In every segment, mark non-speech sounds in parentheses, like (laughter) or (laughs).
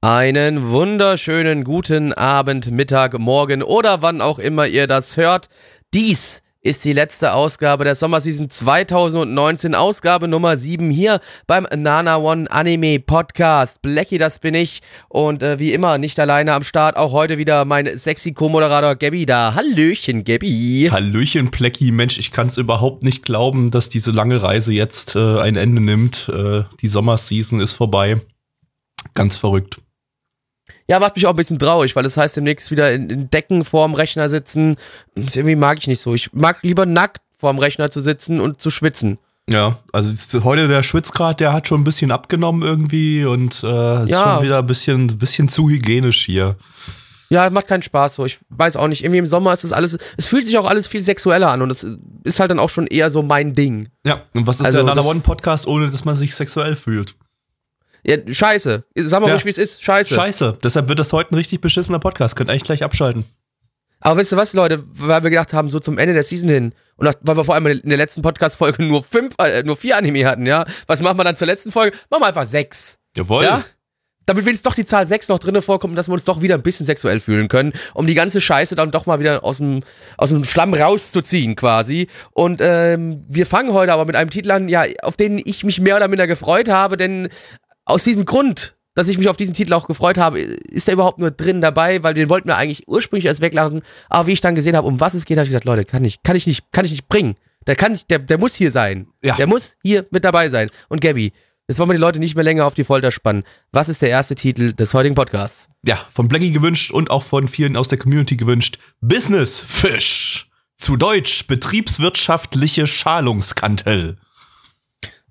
Einen wunderschönen guten Abend, Mittag, Morgen oder wann auch immer ihr das hört. Dies ist die letzte Ausgabe der Sommerseason 2019, Ausgabe Nummer 7 hier beim Nana One Anime Podcast. Blackie, das bin ich und äh, wie immer nicht alleine am Start, auch heute wieder mein sexy Co-Moderator Gabby da. Hallöchen, Gabby. Hallöchen, Plecki. Mensch, ich kann es überhaupt nicht glauben, dass diese lange Reise jetzt äh, ein Ende nimmt. Äh, die Sommerseason ist vorbei. Ganz verrückt. Ja, macht mich auch ein bisschen traurig, weil das heißt demnächst wieder in, in Decken vorm Rechner sitzen. Irgendwie mag ich nicht so. Ich mag lieber nackt vorm Rechner zu sitzen und zu schwitzen. Ja, also heute der Schwitzgrad, der hat schon ein bisschen abgenommen irgendwie und äh, ist Ja. schon wieder ein bisschen, bisschen zu hygienisch hier. Ja, macht keinen Spaß so. Ich weiß auch nicht. Irgendwie im Sommer ist das alles, es fühlt sich auch alles viel sexueller an und es ist halt dann auch schon eher so mein Ding. Ja, und was ist Also der Nana das- One Podcast, ohne dass man sich sexuell fühlt? Ja, scheiße. Sag mal Ja. ruhig, wie es ist. Scheiße. Scheiße. Deshalb wird das heute ein richtig beschissener Podcast. Könnt eigentlich gleich abschalten. Aber wisst ihr was, Leute? Weil wir gedacht haben, so zum Ende der Season hin und nach, weil wir vor allem in der letzten Podcast-Folge nur fünf, äh, nur vier Anime hatten, ja? Was machen wir dann zur letzten Folge? Machen wir einfach sechs. Jawohl. Ja? Damit wenigstens doch die Zahl 6 noch drinne vorkommt, dass wir uns doch wieder ein bisschen sexuell fühlen können, um die ganze Scheiße dann doch mal wieder aus dem, aus dem Schlamm rauszuziehen quasi. Und ähm, wir fangen heute aber mit einem Titel an, ja, auf den ich mich mehr oder minder gefreut habe, denn aus diesem Grund, dass ich mich auf diesen Titel auch gefreut habe, ist er überhaupt nur drin dabei, weil den wollten wir eigentlich ursprünglich erst weglassen. Aber wie ich dann gesehen habe, um was es geht, habe ich gedacht, Leute, kann ich, kann ich nicht, kann ich nicht bringen. Der kann nicht, der, der muss hier sein. Ja. Der muss hier mit dabei sein. Und Gabby, jetzt wollen wir die Leute nicht mehr länger auf die Folter spannen. Was ist der erste Titel des heutigen Podcasts? Ja, von Blackie gewünscht und auch von vielen aus der Community gewünscht. Business Fish. Zu Deutsch betriebswirtschaftliche Schalungskantel.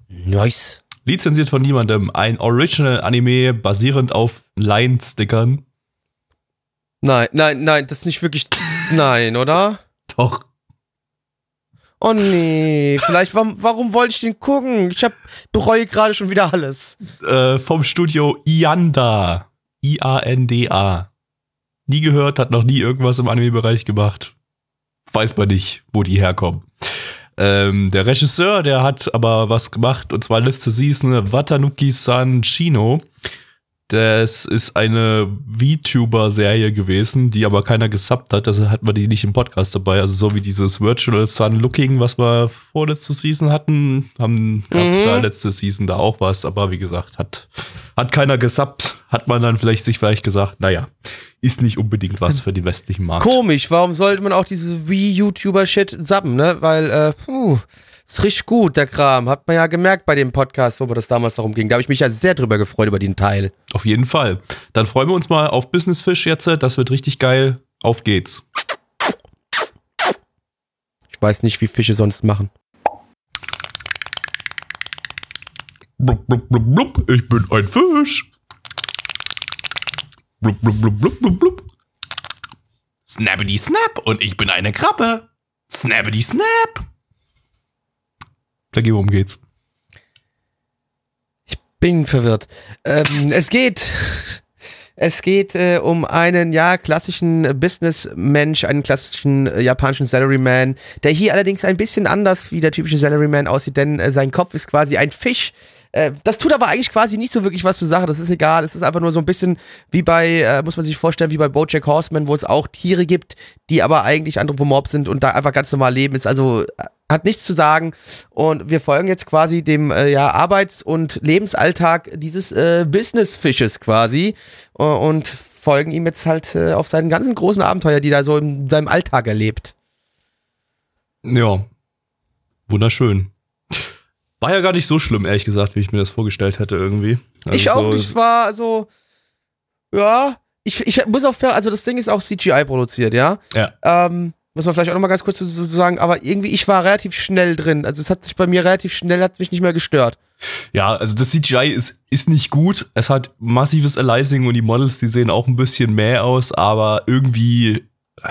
Nice. Lizenziert von niemandem. Ein Original-Anime basierend auf Line-Stickern. Nein, nein, nein, das ist nicht wirklich. Nein, oder? Doch. Oh nee, vielleicht, warum, warum wollte ich den gucken? Ich hab, bereue gerade schon wieder alles. Äh, vom Studio Ianda. I-A-N-D-A. Nie gehört, hat noch nie irgendwas im Anime-Bereich gemacht. Weiß man nicht, wo die herkommen. Ähm, der Regisseur, der hat aber was gemacht, und zwar letzte Season Watanuki-san Chino. Das ist eine VTuber-Serie gewesen, die aber keiner gesubbt hat, deshalb hat man die nicht im Podcast dabei. Also so wie dieses Virtual Sun Looking, was wir vorletzte Season hatten, haben, gab's Mhm. da letzte Season da auch was, aber wie gesagt, hat, hat keiner gesubbt, hat man dann vielleicht sich vielleicht gesagt, naja, ist nicht unbedingt was für die westlichen Markt. Komisch, warum sollte man auch diese Wii-YouTuber-Shit subben, ne? Weil, äh, puh, ist richtig gut, der Kram. Hat man ja gemerkt bei dem Podcast, wo mir das damals darum ging. Da habe ich mich ja sehr drüber gefreut über den Teil. Auf jeden Fall. Dann freuen wir uns mal auf Business Fish jetzt, das wird richtig geil. Auf geht's. Ich weiß nicht, wie Fische sonst machen. Blub, blub, blub, blub, ich bin ein Fisch. Blub, blub, blub, blub, blub, blub. Snappity snap und ich bin eine Krabbe. Snappity snap. Blackie, worum geht's? Bin verwirrt. Ähm, es geht. Es geht äh, um einen, ja, klassischen Businessmensch, einen klassischen äh, japanischen Salaryman, der hier allerdings ein bisschen anders wie der typische Salaryman aussieht, denn äh, sein Kopf ist quasi ein Fisch. Äh, das tut aber eigentlich quasi nicht so wirklich was zur Sache, das ist egal. Es ist einfach nur so ein bisschen wie bei, äh, muss man sich vorstellen, wie bei Bojack Horseman, wo es auch Tiere gibt, die aber eigentlich anthropomorph sind und da einfach ganz normal leben. Ist also äh, hat nichts zu sagen. Und wir folgen jetzt quasi dem äh, ja, Arbeits- und Lebensalltag dieses äh, Businessfisches quasi äh, und folgen ihm jetzt halt äh, auf seinen ganzen großen Abenteuer, die er so in seinem Alltag erlebt. Ja. Wunderschön. War ja gar nicht so schlimm, ehrlich gesagt, wie ich mir das vorgestellt hätte irgendwie. Also ich auch so- nicht. War so, ja, ich, ich muss auch, fair- also das Ding ist auch CGI produziert, ja. Ja. Ähm, muss man vielleicht auch nochmal ganz kurz so sagen, aber irgendwie, ich war relativ schnell drin. Also es hat sich bei mir relativ schnell, hat mich nicht mehr gestört. Ja, also das CGI ist, ist nicht gut. Es hat massives Aliasing und die Models, die sehen auch ein bisschen mehr aus, aber irgendwie,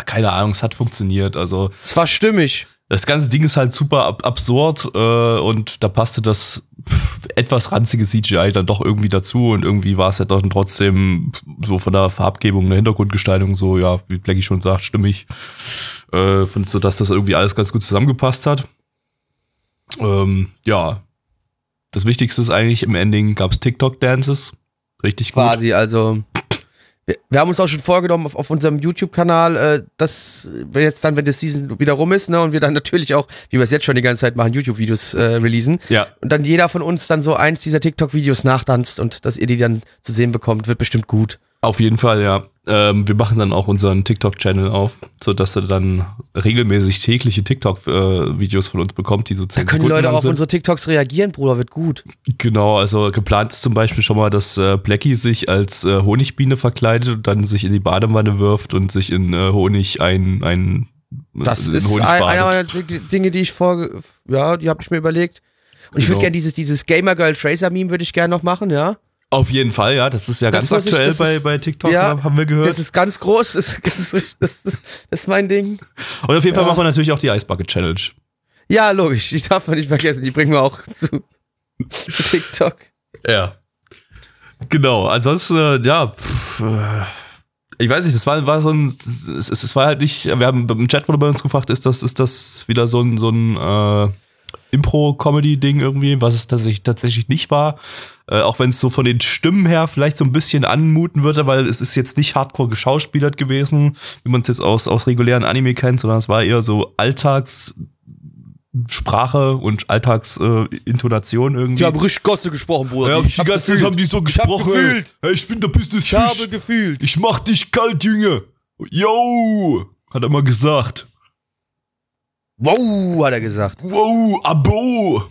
keine Ahnung, es hat funktioniert. Also. Es war stimmig. Das ganze Ding ist halt super ab absurd äh, und da passte das etwas ranzige CGI dann doch irgendwie dazu und irgendwie war es ja doch trotzdem so von der Farbgebung, der Hintergrundgestaltung so, ja, wie Blackie schon sagt, stimmig, äh, so dass das irgendwie alles ganz gut zusammengepasst hat. Ähm, ja, das Wichtigste ist eigentlich im Ending gab es TikTok-Dances, richtig gut. Quasi, also wir, wir, haben uns auch schon vorgenommen auf, auf unserem YouTube-Kanal, äh, dass wir jetzt dann, wenn das Season wieder rum ist, ne, und wir dann natürlich auch, wie wir es jetzt schon die ganze Zeit machen, YouTube-Videos äh, releasen. Ja. Und dann jeder von uns dann so eins dieser TikTok-Videos nachtanzt und dass ihr die dann zu sehen bekommt, wird bestimmt gut. Auf jeden Fall, ja. Ähm, wir machen dann auch unseren TikTok-Channel auf, sodass ihr dann regelmäßig tägliche TikTok-Videos von uns bekommt, die so 10 Da können Leute auch auf unsere TikToks reagieren, Bruder, wird gut. Genau, also geplant ist zum Beispiel schon mal, dass äh, Blackie sich als äh, Honigbiene verkleidet und dann sich in die Badewanne wirft und sich in äh, Honig ein, ein Das ist ein, einer meiner Dinge, die ich vor, ja, die habe ich mir überlegt. Und ich würde genau. gerne dieses, dieses Gamer Girl Tracer Meme würde ich gerne noch machen, ja. Auf jeden Fall, ja. Das ist ja das ganz aktuell ich, bei, ist, bei TikTok, ja, haben wir gehört. Das ist ganz groß. Das, das, das, ist mein Ding. Und auf jeden ja. Fall machen wir natürlich auch die Ice Bucket Challenge. Ja, logisch. Die darf man nicht vergessen. Die bringen wir auch zu, zu (laughs) TikTok. Ja. Genau. Ansonsten, äh, ja. Pff, äh, ich weiß nicht, das war, war so ein, es, es war halt nicht, wir haben im Chat wurde bei uns gefragt, ist das, ist das wieder so ein, so ein äh, Impro-Comedy-Ding irgendwie, was es tatsächlich, tatsächlich nicht war. Äh, auch wenn es so von den Stimmen her vielleicht so ein bisschen anmuten würde, weil es ist jetzt nicht hardcore geschauspielert gewesen, wie man es jetzt aus, aus regulären Anime kennt, sondern es war eher so Alltagssprache und Alltagsintonation äh, irgendwie. Die haben richtig Gosse gesprochen, Bruder. Ja, die ganze Zeit haben die so gesprochen. Ich, hab hey, ich bin der Business Ich habe gefühlt. Ich mach dich kalt, Junge. Yo! Hat er mal gesagt. Wow, hat er gesagt. Wow, Abo.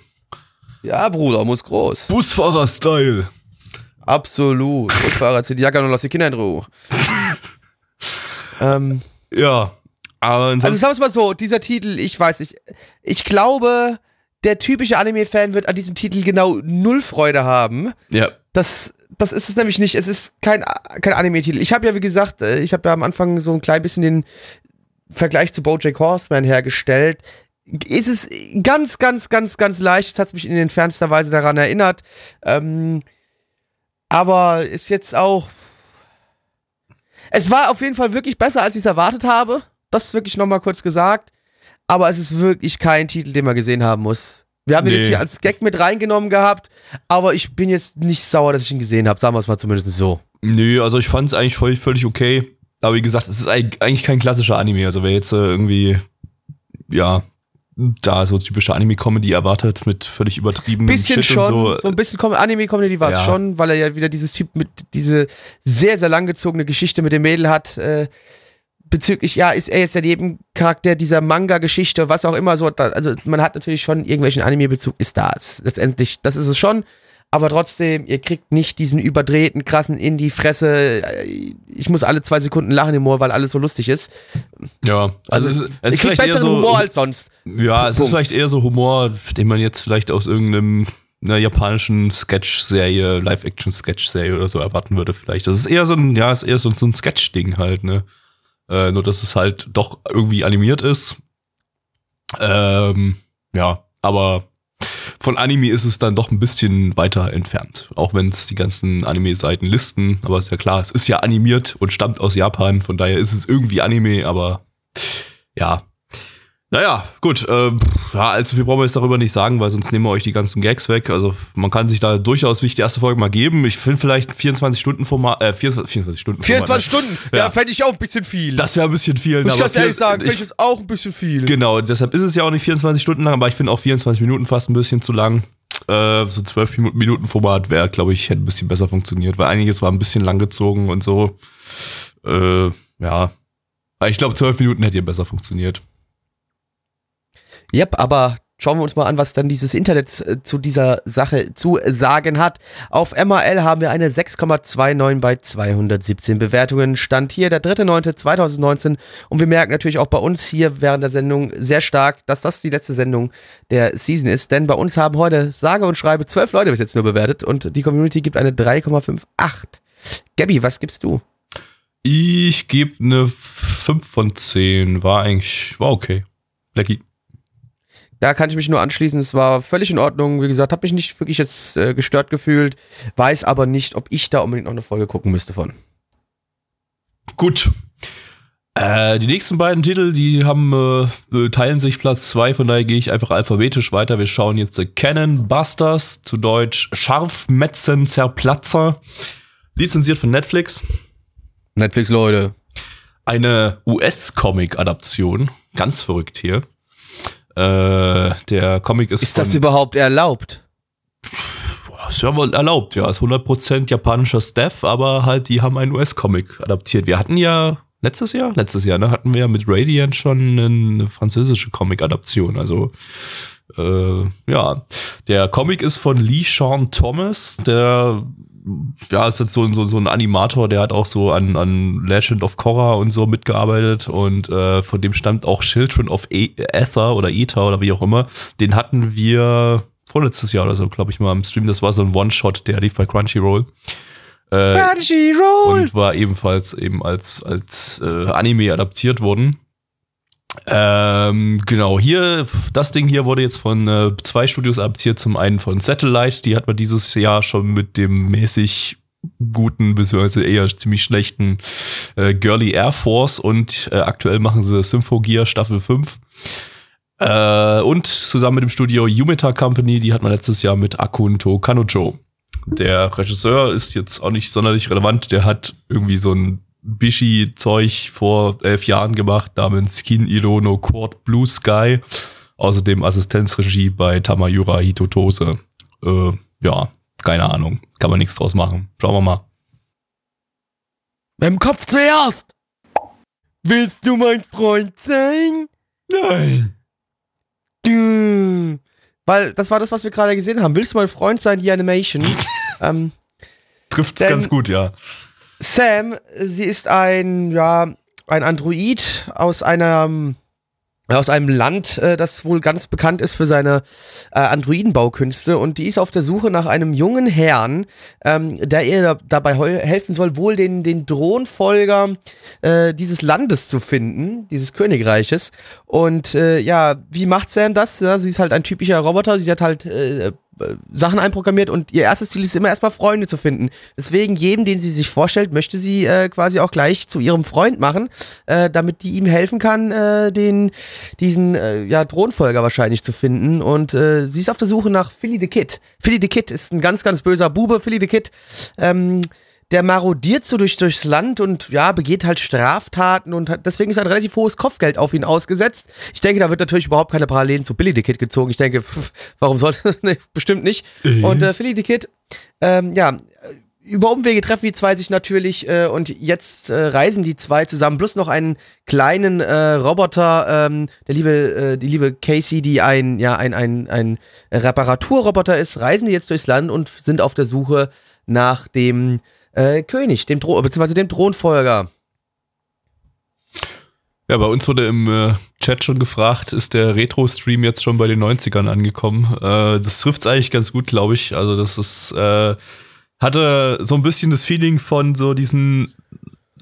Ja, Bruder, muss groß. Busfahrer-Style. Absolut. Busfahrer, zieh die Jacke und lass die Kinder in Ruhe. (laughs) ähm, ja. Aber also sagen wir es mal so, dieser Titel, ich weiß nicht, ich glaube, der typische Anime-Fan wird an diesem Titel genau null Freude haben. Ja. Das, das ist es nämlich nicht. Es ist kein, kein Anime-Titel. Ich habe ja, wie gesagt, äh, ich habe ja am Anfang so ein klein bisschen den Vergleich zu Bojack Horseman hergestellt ist es ganz, ganz, ganz, ganz leicht. Es hat mich in entfernster Weise daran erinnert. Ähm, aber ist jetzt auch. Es war auf jeden Fall wirklich besser, als ich es erwartet habe. Das wirklich nochmal kurz gesagt. Aber es ist wirklich kein Titel, den man gesehen haben muss. Wir haben nee. ihn jetzt hier als Gag mit reingenommen gehabt, aber ich bin jetzt nicht sauer, dass ich ihn gesehen habe. Sagen wir es mal zumindest so. Nö, also ich fand es eigentlich völlig, völlig okay. Aber wie gesagt, es ist eigentlich kein klassischer Anime. Also wer jetzt äh, irgendwie, ja, da so typische Anime-Comedy erwartet mit völlig übertrieben bisschen Shit schon, so. so ein bisschen Anime-Comedy war es ja. schon, weil er ja wieder dieses Typ mit diese sehr, sehr langgezogene Geschichte mit dem Mädel hat, äh, bezüglich, ja, ist er jetzt der Nebencharakter dieser Manga-Geschichte, was auch immer so, also man hat natürlich schon irgendwelchen Anime-Bezug, ist da, letztendlich, das ist es schon, aber trotzdem, ihr kriegt nicht diesen überdrehten, krassen in die Fresse. Ich muss alle zwei Sekunden lachen im Ohr, weil alles so lustig ist. Ja, also, also es, es ich krieg besseren so, Humor als sonst. Ja, Punkt. es ist vielleicht eher so Humor, den man jetzt vielleicht aus irgendeinem einer japanischen Sketch-Serie, Live-Action-Sketch-Serie oder so erwarten würde vielleicht. Das ist eher so ein, ja, ist eher so, so ein Sketch-Ding halt, ne? Äh, nur, dass es halt doch irgendwie animiert ist. Ähm, ja, aber von Anime ist es dann doch ein bisschen weiter entfernt. Auch wenn es die ganzen Anime-Seiten listen. Aber ist ja klar, es ist ja animiert und stammt aus Japan. Von daher ist es irgendwie Anime, aber ja, naja, gut. Äh, ja, allzu viel brauchen wir jetzt darüber nicht sagen, weil sonst nehmen wir euch die ganzen Gags weg. Also man kann sich da durchaus wie ich die erste Folge mal geben. Ich finde vielleicht 24 Stunden Format, äh, 24, 24 Stunden 24 Format, Stunden? Ja, ja fände ich auch ein bisschen viel. Das wäre ein bisschen viel. Muss ich ganz ehrlich sagen, finde ich das auch ein bisschen viel. Genau, deshalb ist es ja auch nicht 24 Stunden lang, aber ich finde auch 24 Minuten fast ein bisschen zu lang. Äh, so 12 Minuten Format wäre, glaube ich, hätte ein bisschen besser funktioniert, weil einiges war ein bisschen langgezogen und so. Äh, ja. Ich glaube, 12 Minuten hätte ihr besser funktioniert. Yep, aber schauen wir uns mal an, was dann dieses Internet äh, zu dieser Sache zu sagen hat. Auf MRL haben wir eine 6,29 bei 217 Bewertungen. Stand hier der 3.9.2019 und wir merken natürlich auch bei uns hier während der Sendung sehr stark, dass das die letzte Sendung der Season ist, denn bei uns haben heute sage und schreibe zwölf Leute bis jetzt nur bewertet und die Community gibt eine 3,58. Gabby, was gibst du? Ich gebe eine 5 von 10. War eigentlich, war okay. Lecky. Da kann ich mich nur anschließen. Es war völlig in Ordnung. Wie gesagt, habe mich nicht wirklich jetzt äh, gestört gefühlt. Weiß aber nicht, ob ich da unbedingt noch eine Folge gucken müsste von. Gut. Äh, die nächsten beiden Titel, die haben äh, teilen sich Platz 2, von daher gehe ich einfach alphabetisch weiter. Wir schauen jetzt The Cannon Busters, zu Deutsch Scharfmetzen Zerplatzer, lizenziert von Netflix. Netflix, Leute. Eine US-Comic-Adaption, ganz verrückt hier. Äh, der Comic ist. Ist das überhaupt erlaubt? Ist ja wohl erlaubt, ja. Ist 100% japanischer Staff, aber halt, die haben einen US-Comic adaptiert. Wir hatten ja letztes Jahr, letztes Jahr, ne, hatten wir ja mit Radiant schon eine französische Comic-Adaption. Also, äh, ja. Der Comic ist von Lee Sean Thomas, der ja, ist jetzt so, so, so ein Animator, der hat auch so an, an Legend of Korra und so mitgearbeitet und äh, von dem stammt auch Children of e Ether oder Ether oder wie auch immer. Den hatten wir vorletztes Jahr oder so, glaube ich mal, im Stream. Das war so ein One-Shot, der lief bei Crunchyroll. Äh, Crunchyroll! Und war ebenfalls eben als, als äh, Anime adaptiert worden. Ähm, genau, hier, das Ding hier wurde jetzt von äh, zwei Studios adaptiert. Zum einen von Satellite, die hat man dieses Jahr schon mit dem mäßig guten, beziehungsweise eher ziemlich schlechten äh, Girly Air Force und äh, aktuell machen sie Symphogear Staffel 5. Äh, und zusammen mit dem Studio Yumeta Company, die hat man letztes Jahr mit Akunto Kanojo. Der Regisseur ist jetzt auch nicht sonderlich relevant, der hat irgendwie so ein Bishi-Zeug vor elf Jahren gemacht, namens Skin Ilono Court Blue Sky. Außerdem Assistenzregie bei Tamayura Hitotose. Äh, ja, keine Ahnung. Kann man nichts draus machen. Schauen wir mal. Dem Kopf zuerst! Willst du mein Freund sein? Nein. Du. Weil das war das, was wir gerade gesehen haben. Willst du mein Freund sein, die Animation? (laughs) ähm, Trifft's Denn- ganz gut, ja. Sam, sie ist ein, ja, ein Android aus einem, aus einem Land, äh, das wohl ganz bekannt ist für seine äh, Androidenbaukünste und die ist auf der Suche nach einem jungen Herrn, ähm, der ihr da, dabei helfen soll, wohl den, den Thronfolger äh, dieses Landes zu finden, dieses Königreiches. Und äh, ja, wie macht Sam das? Sie ist halt ein typischer Roboter, sie hat halt äh, Sachen einprogrammiert und ihr erstes Ziel ist immer erstmal Freunde zu finden. Deswegen jedem, den sie sich vorstellt, möchte sie äh, quasi auch gleich zu ihrem Freund machen, äh, damit die ihm helfen kann, äh, den diesen äh, ja Thronfolger wahrscheinlich zu finden. Und äh, sie ist auf der Suche nach Philly the Kid. Philly the Kid ist ein ganz ganz böser Bube. Philly the Kid. Ähm, der marodiert so durch, durchs Land und ja, begeht halt Straftaten und hat, deswegen ist ein relativ hohes Kopfgeld auf ihn ausgesetzt. Ich denke, da wird natürlich überhaupt keine Parallelen zu Billy the Kid gezogen. Ich denke, pff, warum sollte, (laughs) nee, bestimmt nicht. Und äh, Philly the Kid, ähm, ja, äh, über Umwege treffen die zwei sich natürlich äh, und jetzt äh, reisen die zwei zusammen, plus noch einen kleinen äh, Roboter, ähm, der liebe, äh, die liebe Casey, die ein, ja, ein, ein, ein Reparaturroboter ist, reisen die jetzt durchs Land und sind auf der Suche nach dem äh, König, dem Thron, beziehungsweise dem Thronfolger. Ja, bei uns wurde im äh, Chat schon gefragt, ist der Retro-Stream jetzt schon bei den 90ern angekommen? Äh, das trifft's eigentlich ganz gut, glaube ich. Also das ist, äh, hatte so ein bisschen das Feeling von so diesen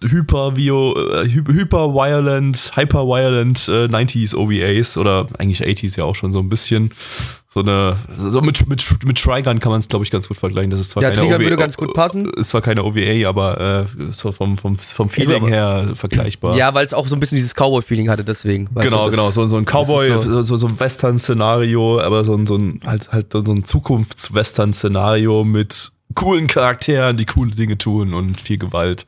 äh, hy- hyper violent, hyper violent äh, 90s OVAs oder eigentlich 80s ja auch schon so ein bisschen. So eine, so mit, mit, mit Trigun kann man es, glaube ich, ganz gut vergleichen. Das ist zwar Ja, keine Trigun OVA, würde ganz gut passen. Ist zwar keine OVA, aber äh, so vom, vom, vom Feeling her vergleichbar. Ja, weil es auch so ein bisschen dieses Cowboy-Feeling hatte, deswegen. Genau, du, genau, so, so ein Cowboy, so- so, so, so ein Western-Szenario, aber so ein, so ein, halt, halt so ein Zukunfts-Western-Szenario mit coolen Charakteren, die coole Dinge tun und viel Gewalt.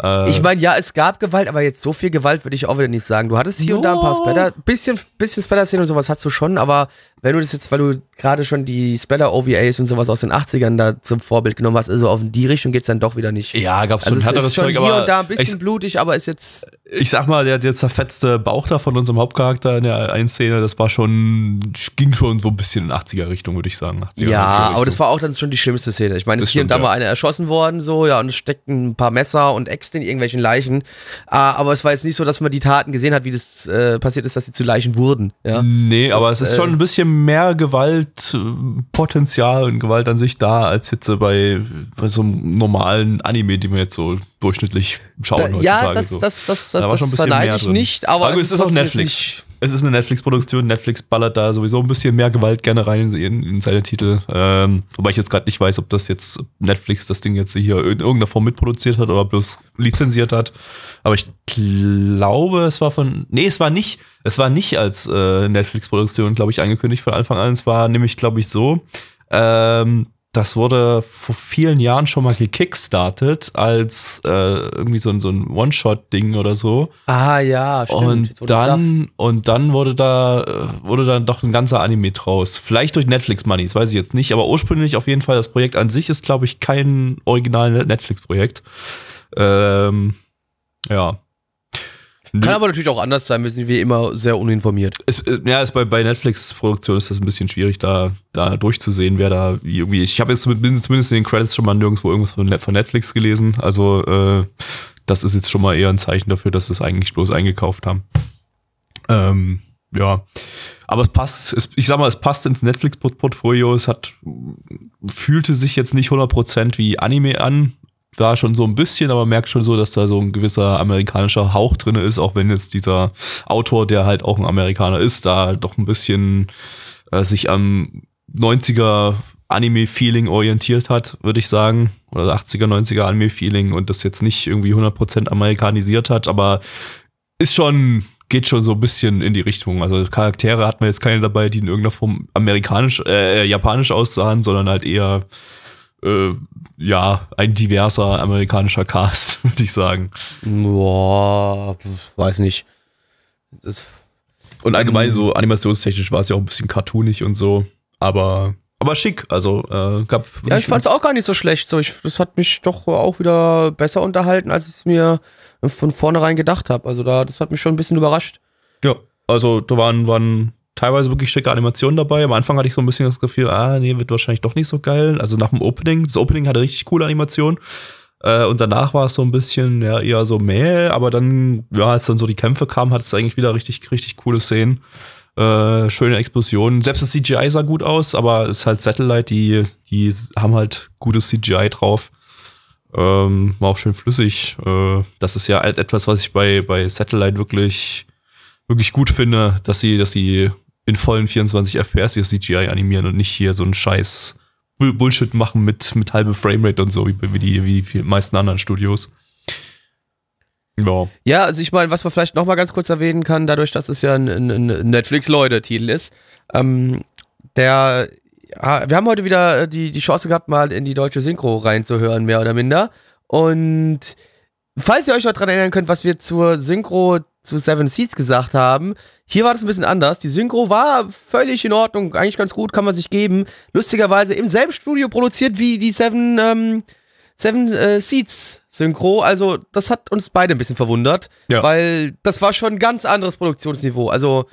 Äh, Ich meine, ja, es gab Gewalt, aber jetzt so viel Gewalt würde ich auch wieder nicht sagen. Du hattest hier und da ein paar. Splatter, bisschen, bisschen Splatter-Szenen und sowas hast du schon, aber wenn du das jetzt, weil du gerade schon die Splatter-OVAs und sowas aus den 80ern da zum Vorbild genommen hast, also auf die Richtung geht's dann doch wieder nicht. ja, gab's Also schon es härteres Zeug, hier aber und da ein bisschen ich, blutig, aber ist jetzt ich sag mal, der, der zerfetzte Bauch da von unserem Hauptcharakter in der einen Szene, das war schon, ging schon so ein bisschen in 80er-Richtung, würde ich sagen. 80er, ja, aber das war auch dann schon die schlimmste Szene. Ich meine, es ist hier und da ja. mal einer erschossen worden, so, ja, und es steckten ein paar Messer und Äxte in irgendwelchen Leichen. Ah, aber es war jetzt nicht so, dass man die Taten gesehen hat, wie das äh, passiert ist, dass sie zu Leichen wurden. Ja? Nee, das, aber es ist äh, schon ein bisschen mehr Gewaltpotenzial und Gewalt an sich da, als jetzt bei, bei so einem normalen Anime, die man jetzt so durchschnittlich schauen da, heutzutage. Ja, das, so. das, das, das, da das verneige ich nicht, aber, aber es ist auch Netflix. Es ist eine Netflix-Produktion. Netflix ballert da sowieso ein bisschen mehr Gewalt gerne rein in, in seine Titel. Ähm, wobei ich jetzt gerade nicht weiß, ob das jetzt Netflix das Ding jetzt hier in irgendeiner Form mitproduziert hat oder bloß lizenziert hat. Aber ich glaube, es war von. Nee, es war nicht, es war nicht als äh, Netflix-Produktion, glaube ich, angekündigt von Anfang an. Es war nämlich, glaube ich, so. Ähm, das wurde vor vielen Jahren schon mal gekickstartet als äh, irgendwie so ein, so ein One-Shot-Ding oder so. Ah ja, stimmt. Und dann, und dann wurde da, äh, wurde dann doch ein ganzer Anime draus. Vielleicht durch Netflix-Money, das weiß ich jetzt nicht, aber ursprünglich auf jeden Fall, das Projekt an sich ist, glaube ich, kein original Netflix-Projekt. Ähm, ja. Kann aber natürlich auch anders sein, wir sind wie immer sehr uninformiert. Es, äh, ja, ist bei, bei Netflix-Produktion ist das ein bisschen schwierig, da, da durchzusehen, wer da irgendwie. Ich habe jetzt zumindest in den Credits schon mal nirgendwo irgendwas von, von Netflix gelesen. Also äh, das ist jetzt schon mal eher ein Zeichen dafür, dass sie es eigentlich bloß eingekauft haben. Ähm, ja. Aber es passt, es, ich sag mal, es passt ins Netflix-Portfolio. Es hat, fühlte sich jetzt nicht 100% wie Anime an, da schon so ein bisschen, aber merkt schon so, dass da so ein gewisser amerikanischer Hauch drin ist, auch wenn jetzt dieser Autor, der halt auch ein Amerikaner ist, da doch ein bisschen äh, sich am 90er Anime-Feeling orientiert hat, würde ich sagen. Oder 80er, 90er Anime-Feeling und das jetzt nicht irgendwie 100% amerikanisiert hat, aber ist schon, geht schon so ein bisschen in die Richtung. Also Charaktere hat man jetzt keine dabei, die in irgendeiner Form amerikanisch, äh, japanisch aussahen, sondern halt eher äh, ja, ein diverser amerikanischer Cast, (laughs) würde ich sagen. Boah, weiß nicht. Das und allgemein so animationstechnisch war es ja auch ein bisschen cartoonig und so, aber aber schick, also äh, gab Ja, ich fand es auch gar nicht so schlecht, so ich das hat mich doch auch wieder besser unterhalten, als ich es mir von vornherein gedacht habe. Also da das hat mich schon ein bisschen überrascht. Ja, also da waren waren teilweise wirklich schicke Animationen dabei. Am Anfang hatte ich so ein bisschen das Gefühl, ah, nee, wird wahrscheinlich doch nicht so geil. Also nach dem Opening, das Opening hatte richtig coole Animationen. Äh, und danach war es so ein bisschen, ja, eher so mäh, aber dann, ja, als dann so die Kämpfe kamen, hat es eigentlich wieder richtig, richtig coole Szenen. Äh, schöne Explosionen. Selbst das CGI sah gut aus, aber es ist halt Satellite, die, die haben halt gutes CGI drauf. Ähm, war auch schön flüssig. Äh, das ist ja etwas, was ich bei, bei Satellite wirklich, wirklich gut finde, dass sie, dass sie in vollen 24 FPS ihr CGI animieren und nicht hier so einen Scheiß Bullshit machen mit, mit halbe Framerate und so, wie, wie, die, wie die meisten anderen Studios. Ja. ja, also ich meine, was man vielleicht noch mal ganz kurz erwähnen kann, dadurch, dass es ja ein, ein Netflix-Leute-Titel ist, ähm, der, wir haben heute wieder die, die Chance gehabt, mal in die deutsche Synchro reinzuhören, mehr oder minder. Und falls ihr euch noch dran erinnern könnt, was wir zur Synchro zu Seven Seas gesagt haben. Hier war das ein bisschen anders. Die Synchro war völlig in Ordnung, eigentlich ganz gut, kann man sich geben. Lustigerweise im selben Studio produziert wie die Seven, ähm, Seven äh, Seeds Synchro. Also, das hat uns beide ein bisschen verwundert, ja. weil das war schon ein ganz anderes Produktionsniveau. Also,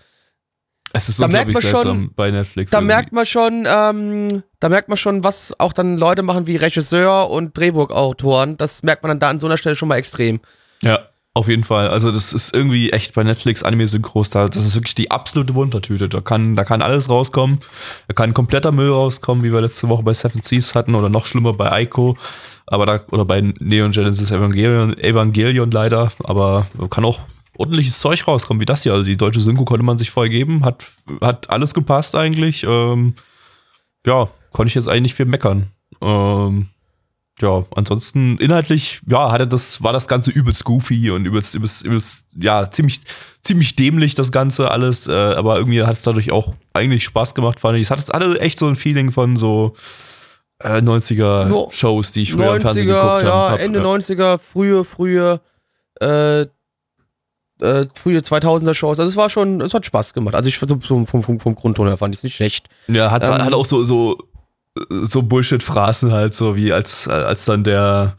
es ist da merkt man schon, bei Netflix. Da irgendwie. merkt man schon, ähm, da merkt man schon, was auch dann Leute machen wie Regisseur und Drehbuchautoren. Das merkt man dann da an so einer Stelle schon mal extrem. Ja. Auf jeden Fall. Also das ist irgendwie echt bei Netflix Anime-Synchros, da, das ist wirklich die absolute Wundertüte. Da kann, da kann alles rauskommen. Da kann kompletter Müll rauskommen, wie wir letzte Woche bei Seven Seas hatten oder noch schlimmer bei Aiko. Aber da, oder bei Neon Genesis Evangelion, Evangelion leider. Aber kann auch ordentliches Zeug rauskommen, wie das hier. Also die deutsche Synchro konnte man sich voll geben, hat, hat alles gepasst eigentlich. Ähm, ja, konnte ich jetzt eigentlich nicht viel meckern. Ähm, ja, ansonsten inhaltlich, ja, hatte das, war das Ganze übelst goofy und übelst, übelst, übelst, ja, ziemlich, ziemlich dämlich das Ganze alles, äh, aber irgendwie hat es dadurch auch eigentlich Spaß gemacht, fand ich. Es hat alle echt so ein Feeling von so äh, 90er Shows, die ich früher 90er, im Fernsehen geguckt ja, habe. Ende ja. 90er, frühe, frühe, äh, äh, frühe 2000er Shows. Also es war schon, es hat Spaß gemacht. Also ich so, vom, vom, vom Grundton her fand ich es nicht schlecht. Ja, hat, ähm, hat auch so, so so Bullshit-Phrasen halt, so wie als, als dann der,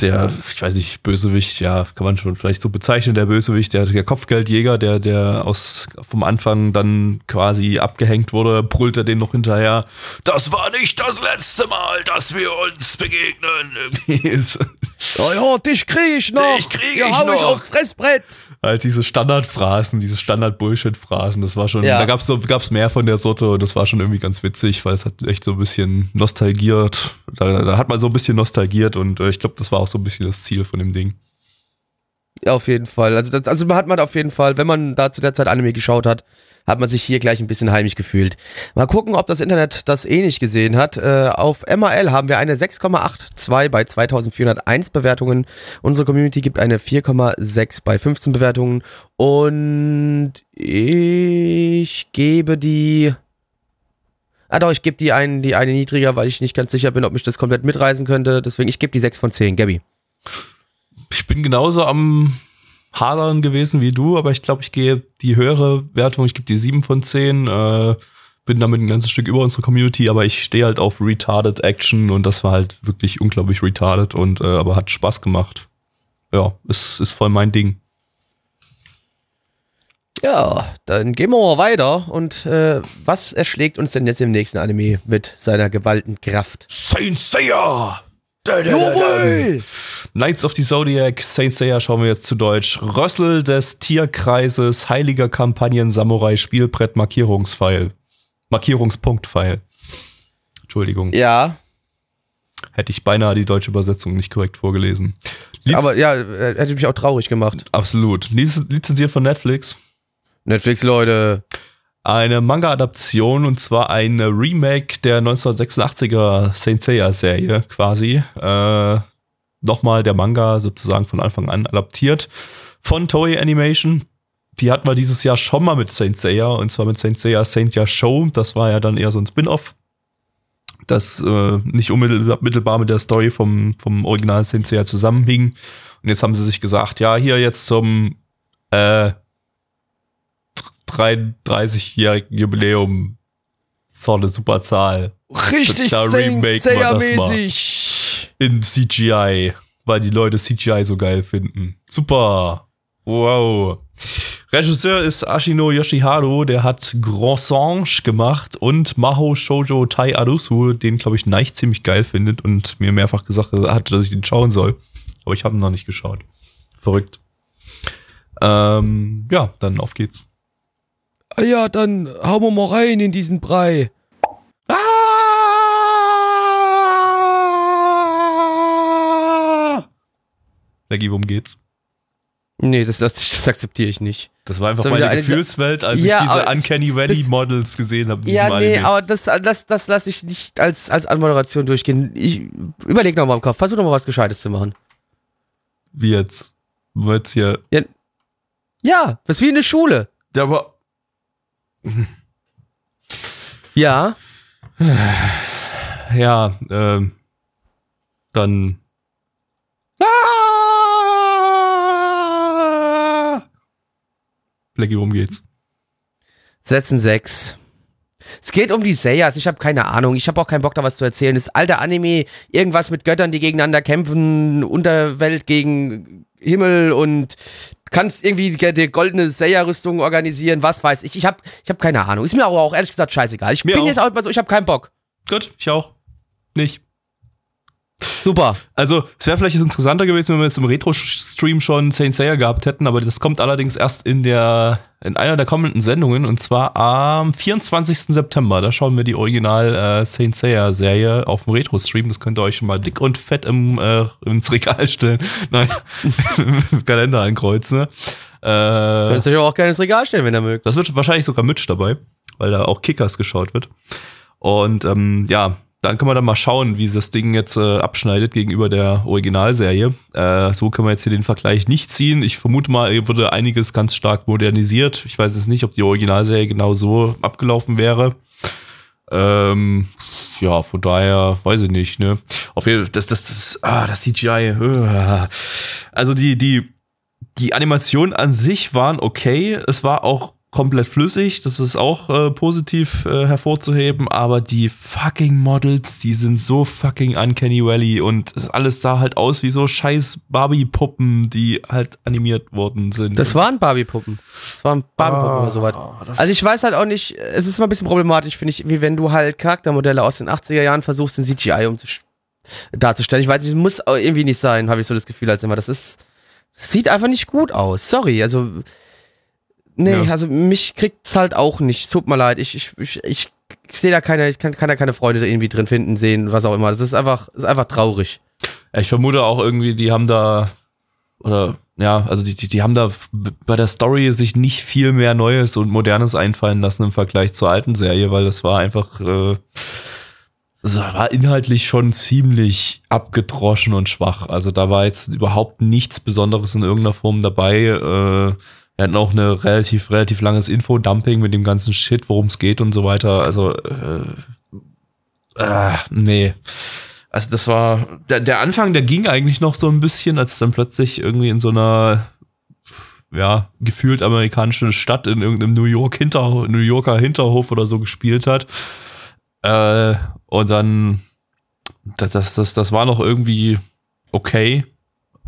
der, ich weiß nicht, Bösewicht, ja, kann man schon vielleicht so bezeichnen, der Bösewicht, der, der Kopfgeldjäger, der, der aus vom Anfang dann quasi abgehängt wurde, brüllt er den noch hinterher. Das war nicht das letzte Mal, dass wir uns begegnen. (laughs) oh ja, dich krieg ich noch. Dich krieg ich hau noch. ich aufs Fressbrett. Halt diese Standardphrasen, diese Standard-Bullshit-Phrasen, das war schon, Ja. da gab's so, gab's mehr von der Sorte und das war schon irgendwie ganz witzig, weil es hat echt so ein bisschen nostalgiert, da, da hat man so ein bisschen nostalgiert und äh, ich glaube, das war auch so ein bisschen das Ziel von dem Ding. Auf jeden Fall. Also, das, also man hat man auf jeden Fall, wenn man da zu der Zeit Anime geschaut hat, hat man sich hier gleich ein bisschen heimisch gefühlt. Mal gucken, ob das Internet das eh nicht gesehen hat. Äh, auf MAL haben wir eine 6,82 bei 2401 Bewertungen. Unsere Community gibt eine 4,6 bei 15 Bewertungen. Und ich gebe die. Ah doch, ich gebe die, einen, die eine niedriger, weil ich nicht ganz sicher bin, ob mich das komplett mitreißen könnte. Deswegen, ich gebe die 6 von 10. Gabby. Ich bin genauso am Hadern gewesen wie du, aber ich glaube, ich gehe die höhere Wertung, ich gebe die 7 von 10, äh, bin damit ein ganzes Stück über unsere Community, aber ich stehe halt auf Retarded Action und das war halt wirklich unglaublich retarded und äh, aber hat Spaß gemacht. Ja, ist, ist voll mein Ding. Ja, dann gehen wir mal weiter. Und äh, was erschlägt uns denn jetzt im nächsten Anime mit seiner gewalten Kraft? Saint Seiya! Jawohl! Knights of the Zodiac, Saint Seiya schauen wir jetzt zu Deutsch. Rössel des Tierkreises, heiliger Kampagnen, Samurai, Spielbrett, Markierungspfeil. Markierungspunktpfeil. Entschuldigung, Ja, hätte ich beinahe die deutsche Übersetzung nicht korrekt vorgelesen. Liz aber ja, äh, hätte mich auch traurig gemacht. Absolut. Liz lizenziert von Netflix. Netflix, Leute. Eine Manga-Adaption und zwar ein Remake der 1986er Saint Seiya-Serie quasi. Äh, Nochmal der Manga sozusagen von Anfang an adaptiert von Toei Animation. Die hatten wir dieses Jahr schon mal mit Saint Seiya und zwar mit Saint Seiya Saint Ya Show. Das war ja dann eher so ein Spin-off, das äh, nicht unmittelbar mit der Story vom, vom Original Saint Seiya zusammenhing. Und jetzt haben sie sich gesagt, ja, hier jetzt zum äh, 33-jährigen Jubiläum. So eine super Zahl. Richtig Da mal. Seiya-mäßig. In CGI, weil die Leute CGI so geil finden. Super. Wow. Regisseur ist Ashino Yoshiharu, der hat Grand Songe gemacht und Maho Shoujo Tai Arusu, den glaube ich Neich ziemlich geil findet und mir mehrfach gesagt hat, dass ich den schauen soll. Aber ich habe ihn noch nicht geschaut. Verrückt. Ähm, ja, dann auf geht's. Ah ja, dann hauen wir mal rein in diesen Brei. Ah! Leggy, worum geht's? Nee, das, das, das akzeptiere ich nicht. Das war einfach Das meine Gefühlswelt, als Ja, ich diese Uncanny Valley Models gesehen habe. Ja, nee, Anime. aber das, das, das lasse ich nicht als, als Anmoderation durchgehen. Ich überleg noch mal im Kopf. Versuch noch mal was Gescheites zu machen. Wie jetzt? Jetzt hier. Ja, das ist wie in der Schule. Ja, aber. Ja. Ja, ähm. Dann. Ah! Blackie, worum geht's? Setzen 6. Es geht um die Seiyas, ich habe keine Ahnung, ich habe auch keinen Bock da was zu erzählen. Das alte Anime, irgendwas mit Göttern, die gegeneinander kämpfen, Unterwelt gegen Himmel und kannst irgendwie die, goldene Seiya-Rüstung organisieren, was weiß ich. Ich habe ich hab keine Ahnung. Ist mir aber auch ehrlich gesagt scheißegal. Ich Mir bin auch. jetzt auch mal so, ich habe keinen Bock. Gut, ich auch. Nicht. Super. Also, es wäre vielleicht interessanter gewesen, wenn wir jetzt im Retro-Stream schon Saint Seiya gehabt hätten, aber das kommt allerdings erst in der, in einer der kommenden Sendungen und zwar am 24. September. Da schauen wir die Original äh, Saint Seiya-Serie auf dem Retro-Stream. Das könnt ihr euch schon mal dick und fett im, äh, ins Regal stellen. (laughs) Nein, im Kalender ankreuzen. Ne? Äh, Könnt ihr euch auch gerne ins Regal stellen, wenn ihr mögt. das wird wahrscheinlich sogar Mitch dabei, weil da auch Kickers geschaut wird. Und ähm, ja, dann können wir dann mal schauen, wie das Ding jetzt äh, abschneidet gegenüber der Originalserie. Äh, so können wir jetzt hier den Vergleich nicht ziehen. Ich vermute mal, hier wurde einiges ganz stark modernisiert. Ich weiß jetzt nicht, ob die Originalserie genau so abgelaufen wäre. Ähm, ja, von daher weiß ich nicht, ne? Auf jeden Fall, das, das, das, ah, das CGI. äh. Also die, die, die Animationen an sich waren okay. Es war auch komplett flüssig, das ist auch äh, positiv äh, hervorzuheben, aber die fucking Models, die sind so fucking uncanny valley und alles sah halt aus wie so scheiß Barbie-Puppen, die halt animiert worden sind. Das waren Barbie-Puppen. Das waren Barbie-Puppen Ah, oder sowas. Also ich weiß halt auch nicht, es ist immer ein bisschen problematisch, finde ich, wie wenn du halt Charaktermodelle aus den 80er Jahren versuchst, in CGI umzusch- darzustellen. Ich weiß nicht, es muss irgendwie nicht sein, habe ich so das Gefühl als immer. Das ist, sieht einfach nicht gut aus. Sorry, also, nee, Ja. also mich kriegt's halt auch nicht. Tut mir leid, ich, ich, ich, ich sehe da keine, ich kann, kann da keine Freude irgendwie drin finden, sehen, was auch immer. Das ist einfach, das ist einfach traurig. Ja, ich vermute auch irgendwie, die haben da, oder ja, also die, die, die haben da bei der Story sich nicht viel mehr Neues und Modernes einfallen lassen im Vergleich zur alten Serie, weil das war einfach, äh, das war inhaltlich schon ziemlich abgedroschen und schwach. Also da war jetzt überhaupt nichts Besonderes in irgendeiner Form dabei. Äh, wir hatten auch eine relativ, relativ langes Infodumping mit dem ganzen Shit, worum es geht und so weiter. Also, äh, äh, nee. Also das war, der, der Anfang, der ging eigentlich noch so ein bisschen, als dann plötzlich irgendwie in so einer, ja, gefühlt amerikanische Stadt in irgendeinem New York Hinter, New Yorker Hinterhof oder so gespielt hat. Äh, und dann, das, das, das, das war noch irgendwie okay,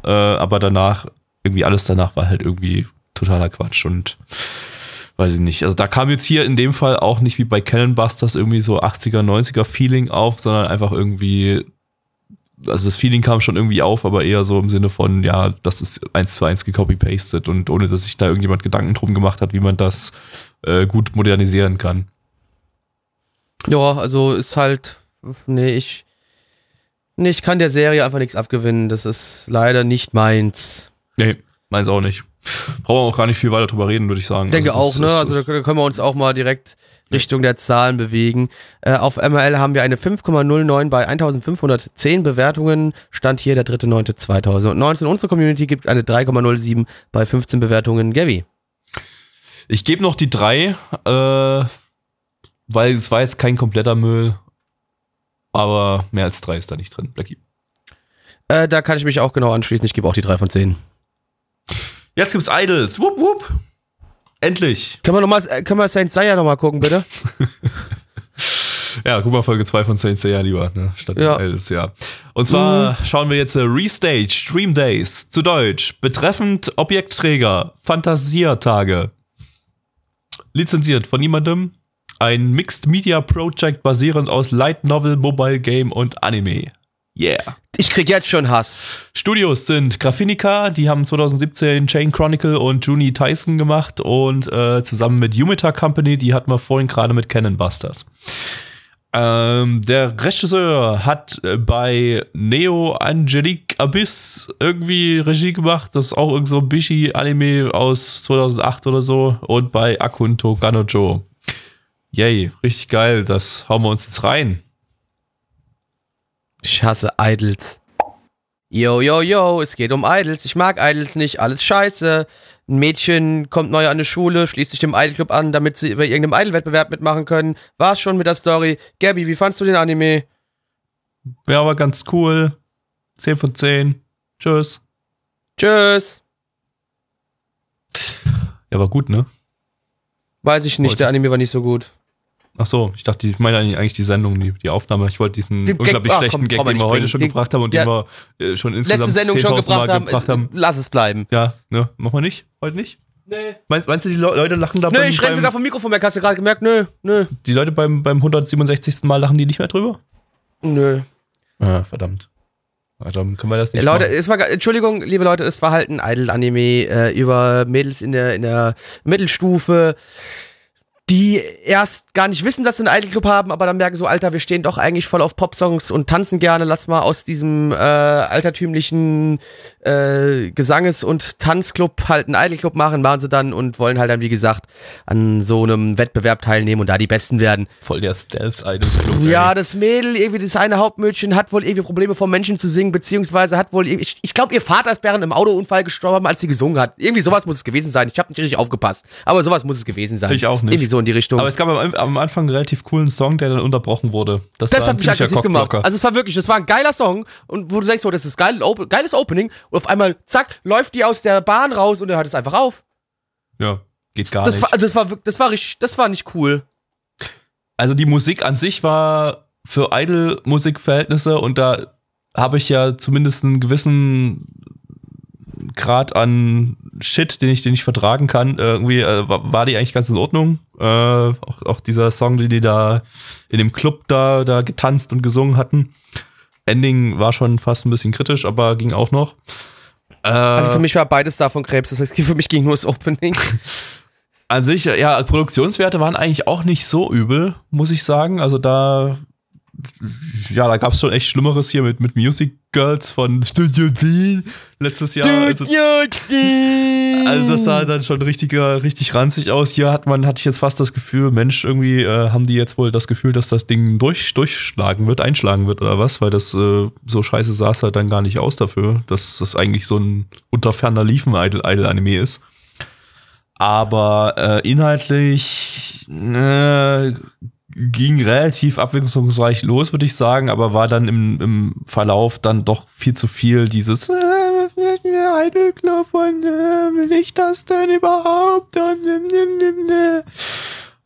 äh, aber danach, irgendwie alles danach war halt irgendwie totaler Quatsch und weiß ich nicht. Also da kam jetzt hier in dem Fall auch nicht wie bei Cannon Busters irgendwie so 80er, 90er Feeling auf, sondern einfach irgendwie, also das Feeling kam schon irgendwie auf, aber eher so im Sinne von, ja, das ist eins zu eins gecopy-pasted und ohne, dass sich da irgendjemand Gedanken drum gemacht hat, wie man das äh, gut modernisieren kann. Ja, also ist halt, nee, ich, nee, ich kann der Serie einfach nichts abgewinnen. Das ist leider nicht meins. Nee, meins auch nicht. Brauchen wir auch gar nicht viel weiter drüber reden, würde ich sagen. Ich denke Also auch, ne? ist- Also da können wir uns auch mal direkt Richtung der Zahlen bewegen. Äh, auf ML haben wir eine 5,09 bei 1510 Bewertungen. Stand hier der 3.9.2019. Unsere Community gibt eine 3,07 bei 15 Bewertungen. Gavi. Ich gebe noch die drei, äh, weil es war jetzt kein kompletter Müll, aber mehr als drei ist da nicht drin. Blackie. Äh, da kann ich mich auch genau anschließen. Ich gebe auch die 3 von 10. Jetzt gibt's Idols. Wupp, wupp. Endlich. Können wir, noch mal, äh, können wir Saint Seiya nochmal gucken, bitte? (laughs) Ja, guck mal Folge 2 von Saint Seiya lieber, ne? Statt Ja. Idols, ja. Und zwar schauen wir jetzt äh, Restage Stream Days zu Deutsch. Betreffend Objektträger, Fantasiertage. Lizenziert von niemandem. Ein Mixed Media Project basierend aus Light Novel, Mobile Game und Anime. Yeah. Ich krieg jetzt schon Hass. Studios sind Graphinica, die haben 2017 Chain Chronicle und Juni Tyson gemacht und äh, zusammen mit Umita Company, die hatten wir vorhin gerade mit Cannon Busters. Ähm, der Regisseur hat äh, bei Neo Angelique Abyss irgendwie Regie gemacht. Das ist auch irgend so ein Bishi-Anime aus 2008 oder so. Und bei Akunto Ganojo. Yay, richtig geil. Das hauen wir uns jetzt rein. Ich hasse Idols. Yo, yo, yo, es geht um Idols. Ich mag Idols nicht, alles scheiße. Ein Mädchen kommt neu an eine Schule, schließt sich dem Idol-Club an, damit sie bei irgendeinem Idol-Wettbewerb mitmachen können. War's schon mit der Story. Gabby, wie fandst du den Anime? Ja, aber ganz cool. 10 von 10. Tschüss. Tschüss. Ja, war gut, ne? Weiß ich nicht, Heute. der Anime war nicht so gut. Ach so, ich dachte, ich meine eigentlich die Sendung, die, die Aufnahme. Ich wollte diesen Den Gag- unglaublich ah, schlechten komm, Gag, den wir heute schon Den- gebracht haben und ja. den wir äh, schon insgesamt Letzte Sendung schon 10.000 gebracht Mal haben. gebracht haben. Lass es bleiben. Ja, ne? Machen wir nicht? Heute nicht? Nee. Meinst, meinst du, die Le Leute lachen da Nö, beim, ich renn beim, sogar vom Mikrofon weg, hast du gerade gemerkt? Nö, nö, Die Leute beim, beim 167. Mal lachen die nicht mehr drüber? nö. Ah, verdammt. Dann können wir das nicht Ja, Leute, machen. es war, Entschuldigung, liebe Leute, es war halt ein Idol-Anime äh, über Mädels in der, in der Mittelstufe, die erst gar nicht wissen, dass sie einen Idol-Club haben, aber dann merken so, Alter, wir stehen doch eigentlich voll auf Popsongs und tanzen gerne, lass mal aus diesem äh, altertümlichen äh, Gesanges- und Tanzclub halt einen Idol-Club machen, machen sie dann und wollen halt dann, wie gesagt, an so einem Wettbewerb teilnehmen und da die Besten werden. Voll der Stealth-Idol-Club. Ja, das Mädel, irgendwie das eine Hauptmädchen, hat wohl irgendwie Probleme vor Menschen zu singen, beziehungsweise hat wohl, ich, ich glaube, ihr Vater ist während einem Autounfall gestorben, als sie gesungen hat. Irgendwie sowas muss es gewesen sein. Ich habe nicht richtig aufgepasst, aber sowas muss es gewesen sein. Ich auch nicht. Irgendwie so in die Richtung. Aber es gab am, am Anfang einen relativ coolen Song, der dann unterbrochen wurde. Das, das hat mich aggressiv gemacht. Also es war wirklich, das war ein geiler Song und wo du denkst, so, das ist geil, op geiles Opening und auf einmal, zack, läuft die aus der Bahn raus und er hört es einfach auf. ja. Geht gar Das nicht. war, das war, das war richtig, das war nicht cool. Also die Musik an sich war für Idol-Musikverhältnisse und da habe ich ja zumindest einen gewissen Grad an Shit, den ich, den ich vertragen kann. Äh, Irgendwie äh, war, die eigentlich ganz in Ordnung. Äh, auch, auch dieser Song, den die da in dem Club da, da getanzt und gesungen hatten. Ending war schon fast ein bisschen kritisch, aber ging auch noch. Äh, Also für mich war beides davon Krebs. Das heißt, (laughs) für mich ging nur das Opening. (laughs) An sich, ja, Produktionswerte waren eigentlich auch nicht so übel, muss ich sagen. Also da, ja, da gab es schon echt Schlimmeres hier mit, mit Music Girls von Studio D letztes Jahr. Also, also das sah dann schon richtiger, richtig ranzig aus. Hier hat man, hatte ich jetzt fast das Gefühl, Mensch, irgendwie äh, haben die jetzt wohl das Gefühl, dass das Ding durch, durchschlagen wird, einschlagen wird oder was, weil das äh, so scheiße sah es halt dann gar nicht aus dafür, dass das eigentlich so ein unter ferner Liefen-Idol-Anime ist. Aber äh, inhaltlich äh, ging relativ abwechslungsreich los, würde ich sagen, aber war dann im, im Verlauf dann doch viel zu viel dieses äh, Club und äh, will ich das denn überhaupt? Und, nimm.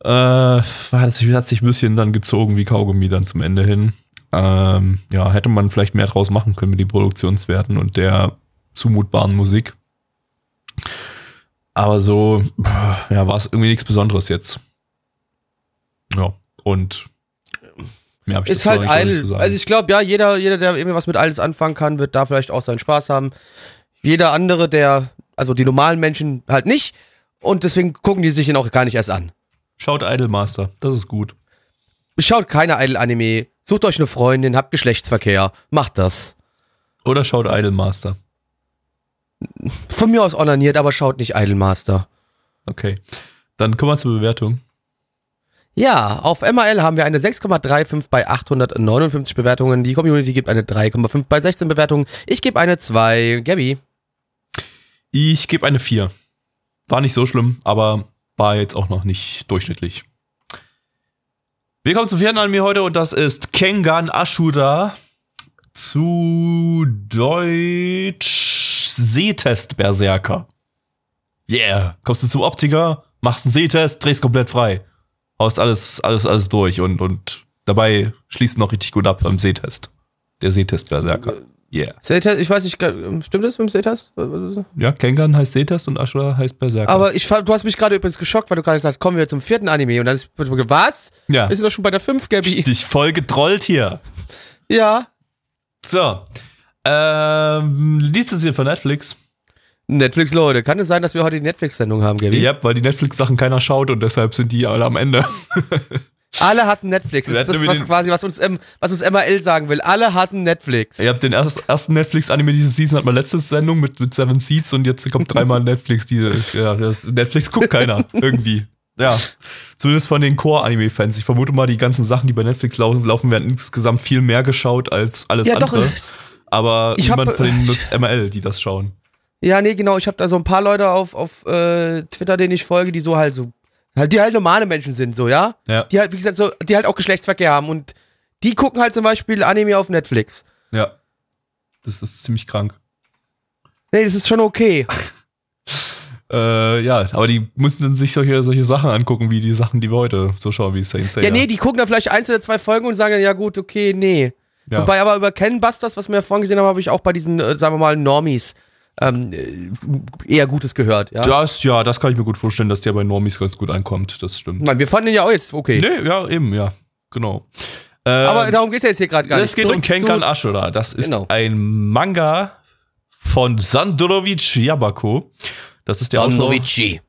Äh, hat, sich, hat sich ein bisschen dann gezogen wie Kaugummi dann zum Ende hin. Ähm, ja, hätte man vielleicht mehr draus machen können mit den Produktionswerten und der zumutbaren Musik. Aber so, ja, war es irgendwie nichts Besonderes jetzt. Ja, und mehr habe ich Ist halt zu Idle. sagen. Also ich glaube, ja, jeder, jeder, der irgendwie was mit Idols anfangen kann, wird da vielleicht auch seinen Spaß haben. Jeder andere, der, also die normalen Menschen halt nicht. Und deswegen gucken die sich ihn auch gar nicht erst an. Schaut Idolmaster, das ist gut. Schaut keine Idol-Anime. Sucht euch eine Freundin, habt Geschlechtsverkehr. Macht das. Oder schaut Idolmaster. Von mir aus onaniert, aber schaut nicht Idolmaster. Okay. Dann kommen wir zur Bewertung. Ja, auf MAL haben wir eine 6,35 bei 859 Bewertungen. Die Community gibt eine 3,5 bei 16 Bewertungen. Ich gebe eine 2. Gabby. Ich gebe eine 4. War nicht so schlimm, aber war jetzt auch noch nicht durchschnittlich. Wir kommen zum vierten Anime heute und das ist Kengan Ashura zu Deutsch Sehtest Berserker. Yeah. Kommst du zum Optiker, machst einen Sehtest, drehst komplett frei. Haust alles, alles, alles durch und, und dabei schließt noch richtig gut ab beim Sehtest. Der Sehtest Berserker. Yeah. Sehtest, ich weiß nicht, stimmt das mit dem Sehtest? Ja, Kengan heißt Sehtest und Ashura heißt Berserker. Aber ich, du hast mich gerade übrigens geschockt, weil du gerade gesagt hast, kommen wir zum vierten Anime. Und dann ist, was? ja. Wir sind doch schon bei der 5, Gabby. dich voll getrollt hier. Ja. So. Ähm, Lizenziert von Netflix. Netflix, Leute. Kann es sein, dass wir heute die Netflix-Sendung haben, Gabby? Ja, weil die Netflix-Sachen keiner schaut und deshalb sind die alle am Ende. (laughs) Alle hassen Netflix. Das ist das, was quasi, was uns, was uns MAL sagen will. Alle hassen Netflix. Ihr habt den erst, ersten Netflix-Anime diese Season, hat man letzte Sendung mit, mit Seven Seeds und jetzt kommt dreimal (laughs) Netflix. Diese, ja, das, Netflix guckt keiner. irgendwie. Ja. Zumindest von den Core-Anime-Fans. Ich vermute mal, die ganzen Sachen, die bei Netflix laufen, laufen werden insgesamt viel mehr geschaut als alles Ja, doch. andere. Aber Ich hab- niemand von denen (laughs) nutzt ML, die das schauen. Ja, nee, genau. Ich habe da so ein paar Leute auf, auf äh, Twitter, denen ich folge, die so halt so, halt, die halt normale Menschen sind, so, ja? Ja. Die halt, wie gesagt, so, die halt auch Geschlechtsverkehr haben und die gucken halt zum Beispiel Anime auf Netflix. Ja. Das ist ziemlich krank. Nee, das ist schon okay. (laughs) Äh, ja, aber die mussten dann sich solche, solche Sachen angucken, wie die Sachen, die wir heute so schauen, wie Saint Seiya. Ja, nee, die gucken da vielleicht eins oder zwei Folgen und sagen dann, ja gut, okay, nee. Ja. Wobei aber über Ken Busters, was wir ja vorhin gesehen haben, habe ich auch bei diesen, äh, sagen wir mal, Normies ähm, äh, eher Gutes gehört, ja. Das, ja, das kann ich mir gut vorstellen, dass der bei Normies ganz gut ankommt. Das stimmt. Nein, wir fanden ihn ja auch jetzt okay. Nee, ja, eben, ja. Genau. Ähm, Aber darum geht's ja jetzt hier gerade gar nicht. es geht Zurück um Kenkan Ashura. Das ist Genau. ein Manga von Sandorovic Yabako. Das ist der Autor. Sandovici.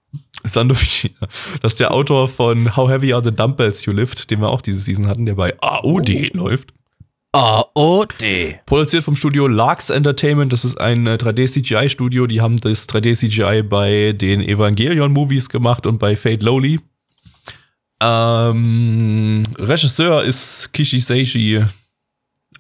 Sandovici. (laughs) Das ist der Autor von How Heavy Are the Dumbbells You Lift, den wir auch diese Season hatten, der bei AOD läuft. AOD. Produziert vom Studio Larks Entertainment. Das ist ein äh, 3D-CGI-Studio. Die haben das 3D-CGI bei den Evangelion-Movies gemacht und bei Fate Lowly. Ähm, Regisseur ist Kishi Seiji,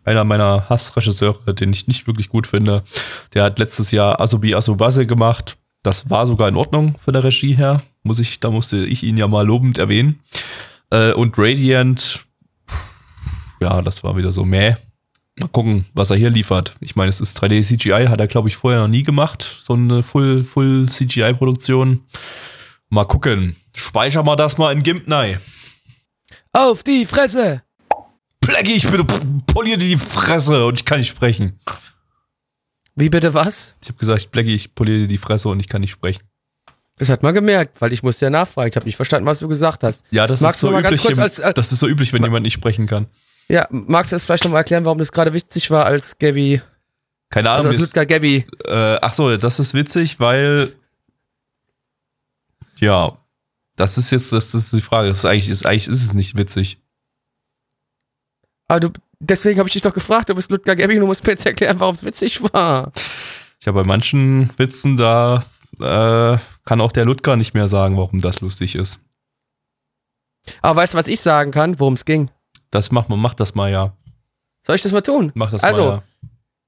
einer meiner Hassregisseure, den ich nicht wirklich gut finde. Der hat letztes Jahr Asobi Asobase gemacht. Das war sogar in Ordnung von der Regie her. Muss ich, da musste ich ihn ja mal lobend erwähnen. Äh, und Radiant, ja, das war wieder so meh. Mal gucken, was er hier liefert. Ich meine, es ist 3D CGI, hat er, glaube ich, vorher noch nie gemacht. So eine Full, Full CGI-Produktion. Mal gucken. Speicher mal das mal in GIMP, nein. Auf die Fresse! Blackie, ich bitte poliere dir die Fresse und ich kann nicht sprechen. Wie bitte was? Ich habe gesagt, Blackie, ich poliere dir die Fresse und ich kann nicht sprechen. Das hat man gemerkt, weil ich musste ja nachfragen. Ich habe nicht verstanden, was du gesagt hast. Ja, das Magst ist so du mal ganz üblich. kurz im- als- äh, das ist so üblich, wenn jemand nicht sprechen kann. Ja, magst du das vielleicht nochmal erklären, warum das gerade witzig war, als Gabby, Keine also Ahnung. als wie Ludger Gabby. äh, ach so, das ist witzig, weil ja, das ist jetzt, das ist die Frage. Das ist eigentlich, ist eigentlich ist es nicht witzig. Aber du, deswegen habe ich dich doch gefragt, du bist Ludger Gabby und du musst mir jetzt erklären, warum es witzig war. Ja, bei manchen Witzen da äh, kann auch der Ludger nicht mehr sagen, warum das lustig ist. Aber weißt du, was ich sagen kann, worum es ging? Das macht man, macht das mal ja. Soll ich das mal tun? Mach das Also, mal ja.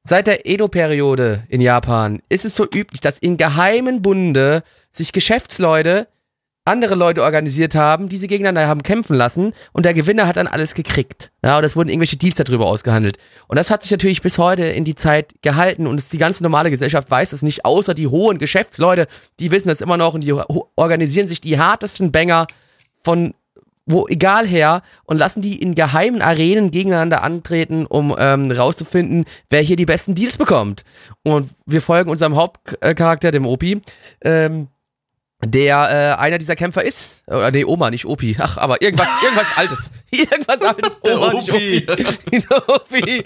Seit der Edo-Periode in Japan ist es so üblich, dass in geheimen Bunde sich Geschäftsleute andere Leute organisiert haben, die sie gegeneinander haben kämpfen lassen und der Gewinner hat dann alles gekriegt. Ja, und es wurden irgendwelche Deals darüber ausgehandelt. Und das hat sich natürlich bis heute in die Zeit gehalten und es, die ganze normale Gesellschaft weiß es nicht, außer die hohen Geschäftsleute, die wissen das immer noch und die organisieren sich die hartesten Banger von wo egal her und lassen die in geheimen Arenen gegeneinander antreten, um ähm, rauszufinden, wer hier die besten Deals bekommt. Und wir folgen unserem Hauptcharakter, dem Opi, ähm, der äh, einer dieser Kämpfer ist. Oder nee, Oma, nicht Opi. Ach, aber irgendwas, (laughs) irgendwas Altes. (laughs) Irgendwas Altes. Oma, nicht Opi. Opi. Der (laughs) Opi.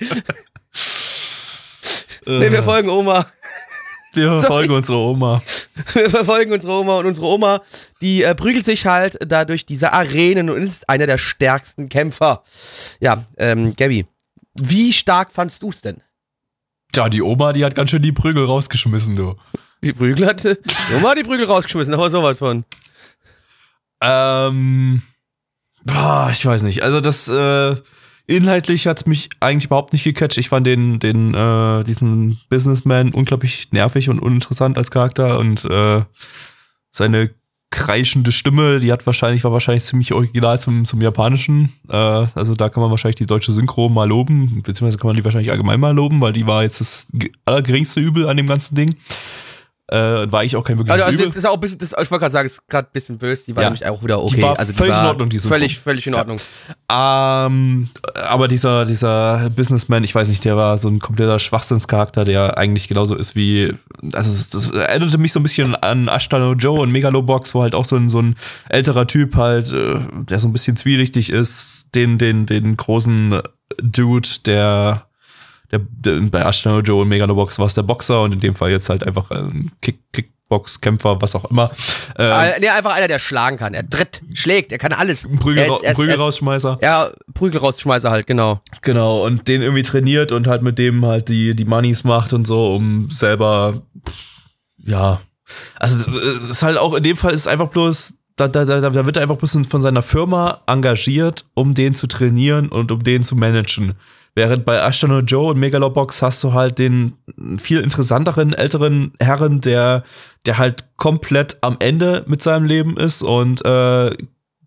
Nee, wir folgen Oma. Wir verfolgen unsere Oma. (laughs) Wir verfolgen unsere Oma und unsere Oma, die äh, prügelt sich halt da durch diese Arenen und ist einer der stärksten Kämpfer. Ja, ähm, Gabby, wie stark fandst du's denn? Ja, die Oma, die hat ganz schön die Prügel rausgeschmissen, du. Die Prügel hatte, die Oma hat die Prügel rausgeschmissen, aber sowas von. Ähm, boah, ich weiß nicht. Also das äh, inhaltlich hat's mich eigentlich überhaupt nicht gecatcht. Ich fand den, den, äh, diesen Businessman unglaublich nervig und uninteressant als Charakter und äh, seine kreischende Stimme, die hat wahrscheinlich, war wahrscheinlich ziemlich original zum, zum Japanischen. Äh, also da kann man wahrscheinlich die deutsche Synchro mal loben, beziehungsweise kann man die wahrscheinlich allgemein mal loben, weil die war jetzt das ge- allergeringste Übel an dem ganzen Ding. Äh, war eigentlich auch kein wirkliches Also, also Übel. das ist auch ein bisschen, das, ich wollte gerade sagen, es ist gerade ein bisschen böse, die war Ja. nämlich auch wieder okay. Die war also, völlig in Ordnung, die Synchro. Völlig, völlig in Ordnung. Ähm, aber dieser, dieser Businessman, ich weiß nicht, der war so ein kompletter Schwachsinnscharakter, der eigentlich genauso ist wie, also das, das erinnerte mich so ein bisschen an Ashtano Joe und Megalobox, wo halt auch so ein, so ein älterer Typ halt, äh, der so ein bisschen zwielichtig ist, den, den, den großen Dude, der, der, der bei Ashtano Joe und Megalobox war es der Boxer und in dem Fall jetzt halt einfach ein Kick, Kickbox-Kämpfer, was auch immer. Äh, Äh, nee, einfach einer, der schlagen kann. Er tritt, schlägt, er kann alles. ein Prügel, ist- ra- er ist- er ist- Prügelrausschmeißer. Ja, Prügel rausschmeißer halt, genau. Genau, und den irgendwie trainiert und halt mit dem halt die, die Moneys macht und so, um selber, ja. Also, es ist halt auch, in dem Fall ist es einfach bloß, da, da, da, da wird er einfach ein bisschen von seiner Firma engagiert, um den zu trainieren und um den zu managen. Während bei Ashtano Joe und Megalobox hast du halt den viel interessanteren, älteren Herren, der, der halt komplett am Ende mit seinem Leben ist und äh,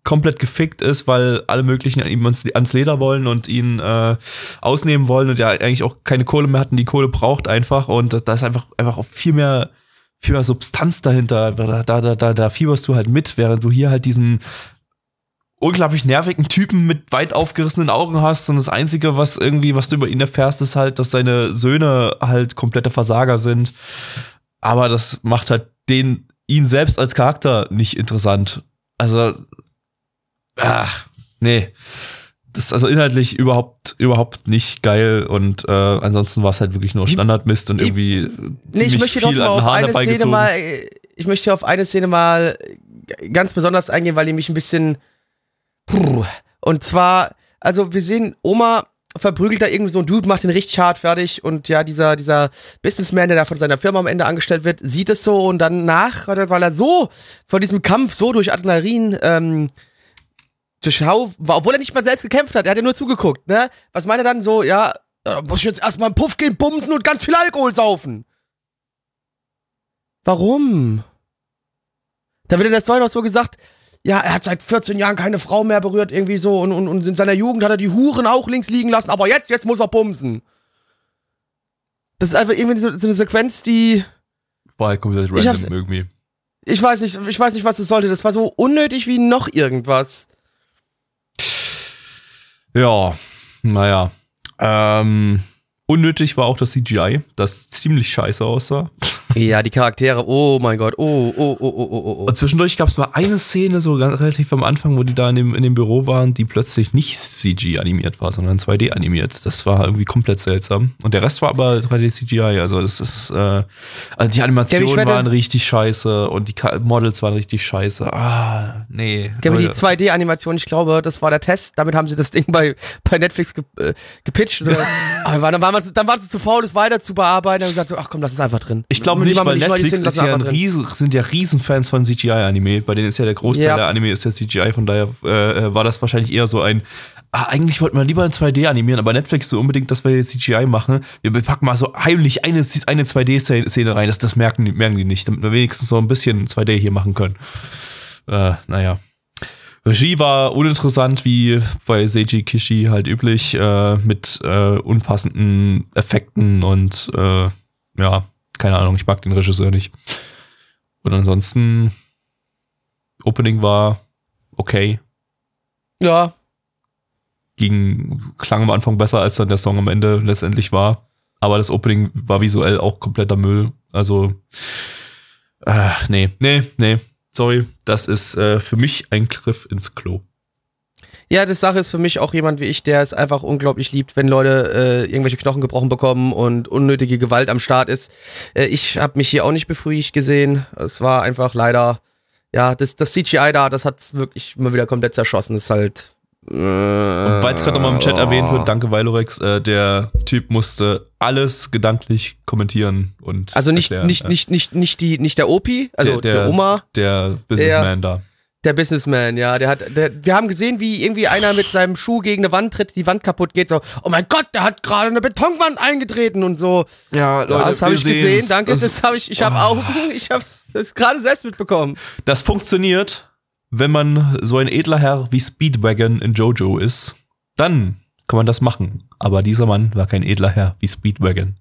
komplett gefickt ist, weil alle möglichen ihm ans, ans Leder wollen und ihn äh, ausnehmen wollen und ja eigentlich auch keine Kohle mehr hatten, die Kohle braucht einfach und da ist einfach einfach auch viel mehr viel mehr Substanz dahinter. Da, da, da, da, da fieberst du halt mit, während du hier halt diesen unglaublich nervigen Typen mit weit aufgerissenen Augen hast und das Einzige, was irgendwie, was du über ihn erfährst, ist halt, dass seine Söhne halt komplette Versager sind. Aber das macht halt den, ihn selbst als Charakter nicht interessant. Also, ach, nee. Das ist also inhaltlich überhaupt, überhaupt nicht geil und äh, ansonsten war es halt wirklich nur Standardmist und irgendwie Nee, ich ziemlich möchte doch viel an auf Haaren eine Szene herbeigezogen. mal, äh, ich möchte auf eine Szene mal äh, ganz besonders eingehen, weil die mich ein bisschen. Und zwar, also wir sehen, Oma verprügelt da irgendwie so ein Dude, macht ihn richtig hart fertig und ja, dieser, dieser Businessman, der da von seiner Firma am Ende angestellt wird, sieht es so und dann nach, weil er so von diesem Kampf so durch Adrenalin, ähm, durchschau, war, obwohl er nicht mal selbst gekämpft hat, er hat ja nur zugeguckt, ne? Was meint er dann so, ja, da muss ich jetzt erstmal einen Puff gehen, bumsen und ganz viel Alkohol saufen. Warum? Da wird in der Story noch so gesagt, ja, er hat seit 14 Jahren keine Frau mehr berührt, irgendwie so, und, und, und in seiner Jugend hat er die Huren auch links liegen lassen, aber jetzt, jetzt muss er bumsen. Das ist einfach irgendwie so, so eine Sequenz, die, War halt komplett Ich random irgendwie. Ich weiß nicht, ich weiß nicht, was es sollte. Das war so unnötig wie noch irgendwas. Ja, naja. Ähm, unnötig war auch das CGI, das ziemlich scheiße aussah. Ja, die Charaktere, oh mein Gott, oh, oh, oh, oh, oh, oh. Und zwischendurch gab es mal eine Szene, so ganz, relativ am Anfang, wo die da in dem, in dem Büro waren, die plötzlich nicht CG animiert war, sondern 2D animiert. Das war irgendwie komplett seltsam. Und der Rest war aber 3D CGI. Also das ist, äh, also die Animationen Ja, waren richtig scheiße und die Ka Models waren richtig scheiße. Ah, nee. Aber die Leute. 2D-Animation, ich glaube, das war der Test. Damit haben sie das Ding bei, bei Netflix ge, äh, gepitcht. (laughs) Aber dann, waren wir, dann waren sie zu faul, das weiter zu bearbeiten. Dann haben sie gesagt, so, ach komm, das ist einfach drin. Ich glaube nicht, weil mal die Netflix ist ja ein riesen, sind ja Riesenfans von CGI-Anime. Bei denen ist ja der Großteil Ja. der Anime ist ja CGI, von daher äh, war das wahrscheinlich eher so ein, ah, eigentlich wollten wir lieber in 2D animieren, aber Netflix so unbedingt, dass wir jetzt CGI machen. Wir packen mal so heimlich eine, eine 2D-Szene rein, das, das merken, die- merken die nicht, damit wir wenigstens so ein bisschen 2D hier machen können. Äh, naja. Regie war uninteressant, wie bei Seiji Kishi halt üblich, äh, mit äh, unpassenden Effekten und äh, ja, keine Ahnung, ich mag den Regisseur nicht. Und ansonsten, Opening war okay, Ja, ging, klang am Anfang besser, als dann der Song am Ende letztendlich war. Aber das Opening war visuell auch kompletter Müll. Also, äh, nee, nee, nee, sorry, das ist äh, für mich ein Griff ins Klo. Ja, das Sache ist für mich auch jemand wie ich, der es einfach unglaublich liebt, wenn Leute äh, irgendwelche Knochen gebrochen bekommen und unnötige Gewalt am Start ist. Äh, ich habe mich hier auch nicht befriedigt gesehen. Es war einfach leider, ja, das, das CGI da, das hat's wirklich immer wieder komplett zerschossen. Das ist halt. Äh, Und weil es gerade nochmal im Chat erwähnt wird, danke Valorex, äh, der Typ musste alles gedanklich kommentieren und Also nicht, erklären. nicht, nicht, nicht, nicht die, nicht der Opi, also Der- der, der- Oma, der Businessman da. Der Businessman, ja, der hat, der, wir haben gesehen, wie irgendwie einer mit seinem Schuh gegen eine Wand tritt, die Wand kaputt geht, so, oh mein Gott, der hat gerade eine Betonwand eingetreten und so. Ja, Ja, das habe ich gesehen, danke, das, habe ich, ich habe Oh. Augen, (laughs) ich habe das gerade selbst mitbekommen. Das funktioniert, wenn man so ein edler Herr wie Speedwagon in Jojo ist. Dann kann man das machen. Aber dieser Mann war kein edler Herr wie Speedwagon.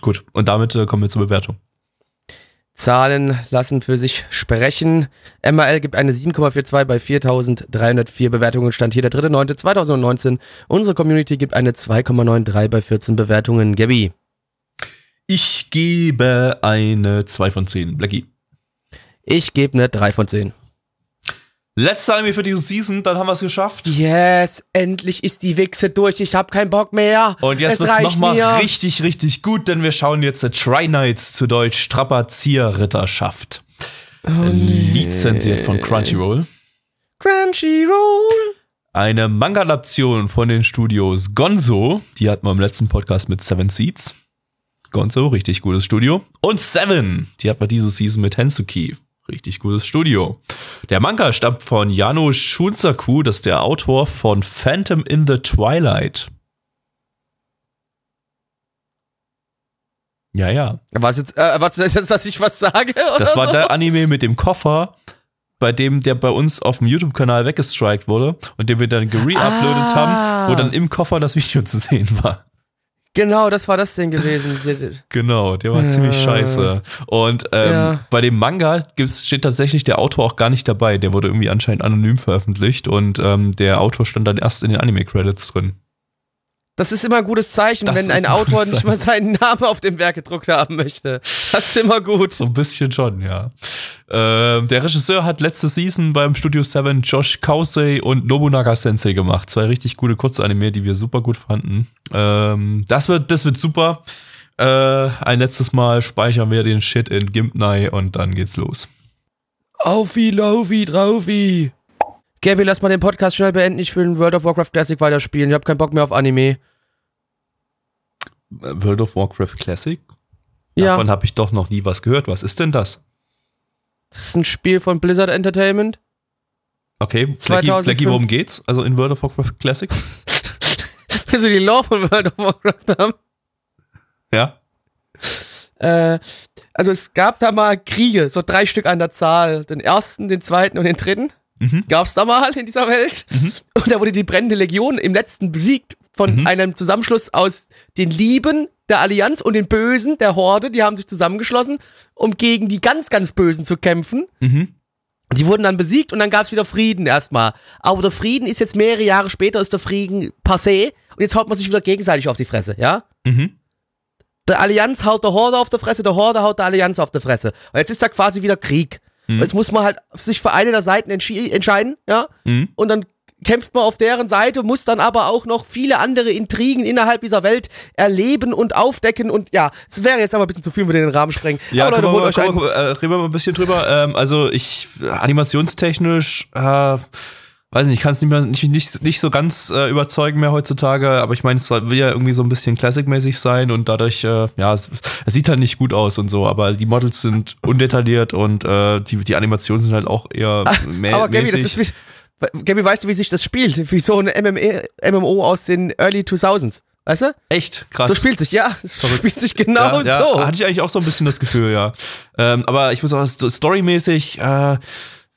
Gut, und damit äh, kommen wir zur Bewertung. Zahlen lassen für sich sprechen. MRL gibt eine 7,42 bei 4.304 Bewertungen, stand hier der 3.9.2019. Unsere Community gibt eine 2,93 bei 14 Bewertungen. Gabby, Ich gebe eine 2 von 10. Blackie. ich gebe eine 3 von 10. Letzte Anime für diese Season, dann haben wir es geschafft. Yes, endlich ist die Wichse durch. Ich habe keinen Bock mehr. Und jetzt es wird's reicht nochmal richtig, richtig gut, denn wir schauen jetzt äh, Try Nights zu Deutsch Strapazierritterschaft. Oh, Lizenziert von Crunchyroll. Crunchyroll. Eine Manga-Adaption von den Studios Gonzo, die hatten wir im letzten Podcast mit Seven Seeds. Gonzo, richtig gutes Studio. Und Seven, die hatten wir diese Season mit Hensuki. Richtig gutes Studio. Der Manga stammt von Jano Shunsaku, das ist der Autor von Phantom in the Twilight. Ja, ja. Was jetzt, äh, was ist (laughs) jetzt, dass ich was sage? Das war so? der Anime mit dem Koffer, bei dem der bei uns auf dem YouTube-Kanal weggestrikt wurde und den wir dann gereuploadet Ah. haben, wo dann im Koffer das Video (laughs) zu sehen war. Genau, das war das Ding gewesen. Genau, der war Ja. ziemlich scheiße. Und ähm, Ja. bei dem Manga gibt's, steht tatsächlich der Autor auch gar nicht dabei. Der wurde irgendwie anscheinend anonym veröffentlicht und ähm, der Autor stand dann erst in den Anime-Credits drin. Das ist immer ein gutes Zeichen, Das wenn ein Autor nicht mal seinen Namen auf dem Werk gedruckt haben möchte. Das ist immer gut. So ein bisschen schon, ja. Ähm, der Regisseur hat letzte Season beim Studio 7 Josh Kausei und Nobunaga Sensei gemacht. Zwei richtig gute Kurzanime, die wir super gut fanden. Ähm, das, wird, das wird super. Äh, ein letztes Mal speichern wir den Shit in Gimpney und dann geht's los. Aufi, laufi, draufi. Gabi, lass mal den Podcast schnell beenden. Ich will World of Warcraft Classic weiterspielen. Ich habe keinen Bock mehr auf Anime. World of Warcraft Classic? Ja, Davon habe ich doch noch nie was gehört. Was ist denn das? das ist ein Spiel von Blizzard Entertainment. Okay, Flecki, 2005. Flecki, worum geht's? Also in World of Warcraft Classic? (laughs) Willst du die Lore von World of Warcraft haben? ja. Äh, also es gab da mal Kriege, so drei Stück an der Zahl. Den ersten, den zweiten und den dritten. Mhm. Gab's da mal in dieser Welt. Und da wurde die brennende Legion im letzten besiegt von Mhm. einem Zusammenschluss aus den Lieben der Allianz und den Bösen der Horde. Die haben sich zusammengeschlossen, um gegen die ganz, ganz Bösen zu kämpfen. Mhm. Die wurden dann besiegt und dann gab es wieder Frieden erstmal. Aber der Frieden ist jetzt mehrere Jahre später, ist der Frieden passé und jetzt haut man sich wieder gegenseitig auf die Fresse, ja? Mhm. Der Allianz haut der Horde auf der Fresse, der Horde haut der Allianz auf der Fresse. Und jetzt ist da quasi wieder Krieg. Mhm. Jetzt muss man halt sich für eine der Seiten entscheiden, ja? Mhm. Und dann kämpft man auf deren Seite, muss dann aber auch noch viele andere Intrigen innerhalb dieser Welt erleben und aufdecken und ja, es wäre jetzt aber ein bisschen zu viel, wenn wir den Rahmen sprengen. Ja, aber Leute, holt euch ein. komm, äh, reden wir mal ein bisschen drüber. Ähm, also ich, animationstechnisch, äh, weiß nicht, ich kann es nicht mehr nicht, nicht, nicht so ganz äh, überzeugen mehr heutzutage, aber ich meine, es will ja irgendwie so ein bisschen Classic-mäßig sein und dadurch, äh, ja, es, es sieht halt nicht gut aus und so, aber die Models sind undetailliert und äh, die, die Animationen sind halt auch eher mä (laughs) Aber Gabby, das ist wie, Gabby, weißt du, wie sich das spielt? Wie so ein MME, MMO aus den Early 2000s. Weißt du? Echt krass. So spielt sich, ja. Es spielt sich genau ja, ja, so. Hatte ich eigentlich auch so ein bisschen das Gefühl, ja. Ähm, aber ich muss auch sto- storymäßig, äh,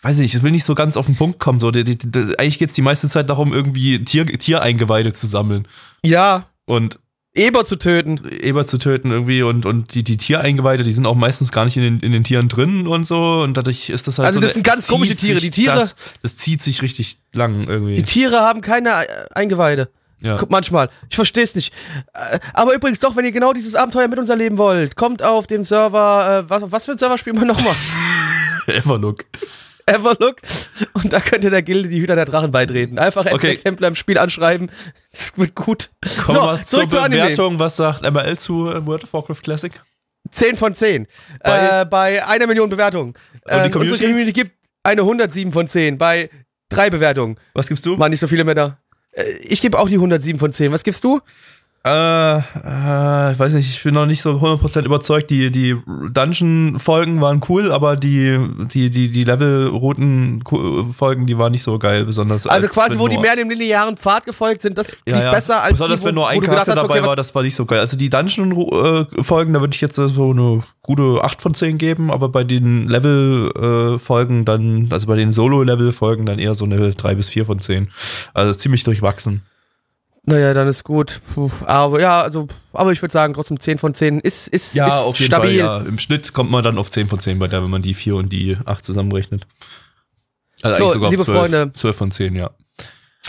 weiß nicht, ich will nicht so ganz auf den Punkt kommen. So, die, die, die, eigentlich geht's die meiste Zeit darum, irgendwie Tier, Tiereingeweide zu sammeln Ja. und Eber zu töten. Eber zu töten irgendwie und, und die, die Tiereingeweide, die sind auch meistens gar nicht in den, in den Tieren drin und so und dadurch ist das halt Also so das sind ganz komische Tiere. Die Tiere- Das, das zieht sich richtig lang irgendwie. Die Tiere haben keine Eingeweide. ja. Manchmal. Ich verstehe es nicht. Äh, Aber übrigens doch, wenn ihr genau dieses Abenteuer mit uns erleben wollt, kommt auf den Server, äh, was, was für ein Server spielen wir nochmal? (laughs) Everlook. Everlook. Und da könnt ihr der Gilde die Hüter der Drachen beitreten. Einfach Okay. Templar im Spiel anschreiben. Das wird gut. Kommen wir so, zur zurück zu Anime. Bewertung. Was sagt MRL zu äh, World of Warcraft Classic? 10 von 10. Bei- äh, bei einer Million Bewertungen. die Ähm, Community? Unsere Community gibt eine 107 von 10 bei drei Bewertungen. Was gibst du? Waren nicht so viele mehr da. Äh, Ich gebe auch die 107 von 10. Was gibst du? Äh, äh, ich weiß nicht, ich bin noch nicht so 100% überzeugt. Die, die Dungeon-Folgen waren cool, aber die, die, die, die Level-Routen-Folgen, die waren nicht so geil, besonders. Also als quasi, wo die mehr dem linearen Pfad gefolgt sind, das ja, lief ja. besser als Besonders die, wo, wenn nur ein Charakter hast, dabei okay, war, das war nicht so geil. Also die Dungeon-Folgen, da würde ich jetzt so eine gute 8 von 10 geben, aber bei den Level-Folgen dann, also bei den Solo-Level-Folgen dann eher so eine 3 bis 4 von 10. Also ziemlich durchwachsen. Naja, dann ist gut. Puh, aber ja, also, aber ich würde sagen, trotzdem 10 von 10 ist, ist, Ja, ist auf jeden stabil. Fall. Ja. Im Schnitt kommt man dann auf 10 von 10 bei der, wenn man die 4 und die 8 zusammenrechnet. Also So, eigentlich sogar liebe auf 12, Freunde. 12 von 10, ja.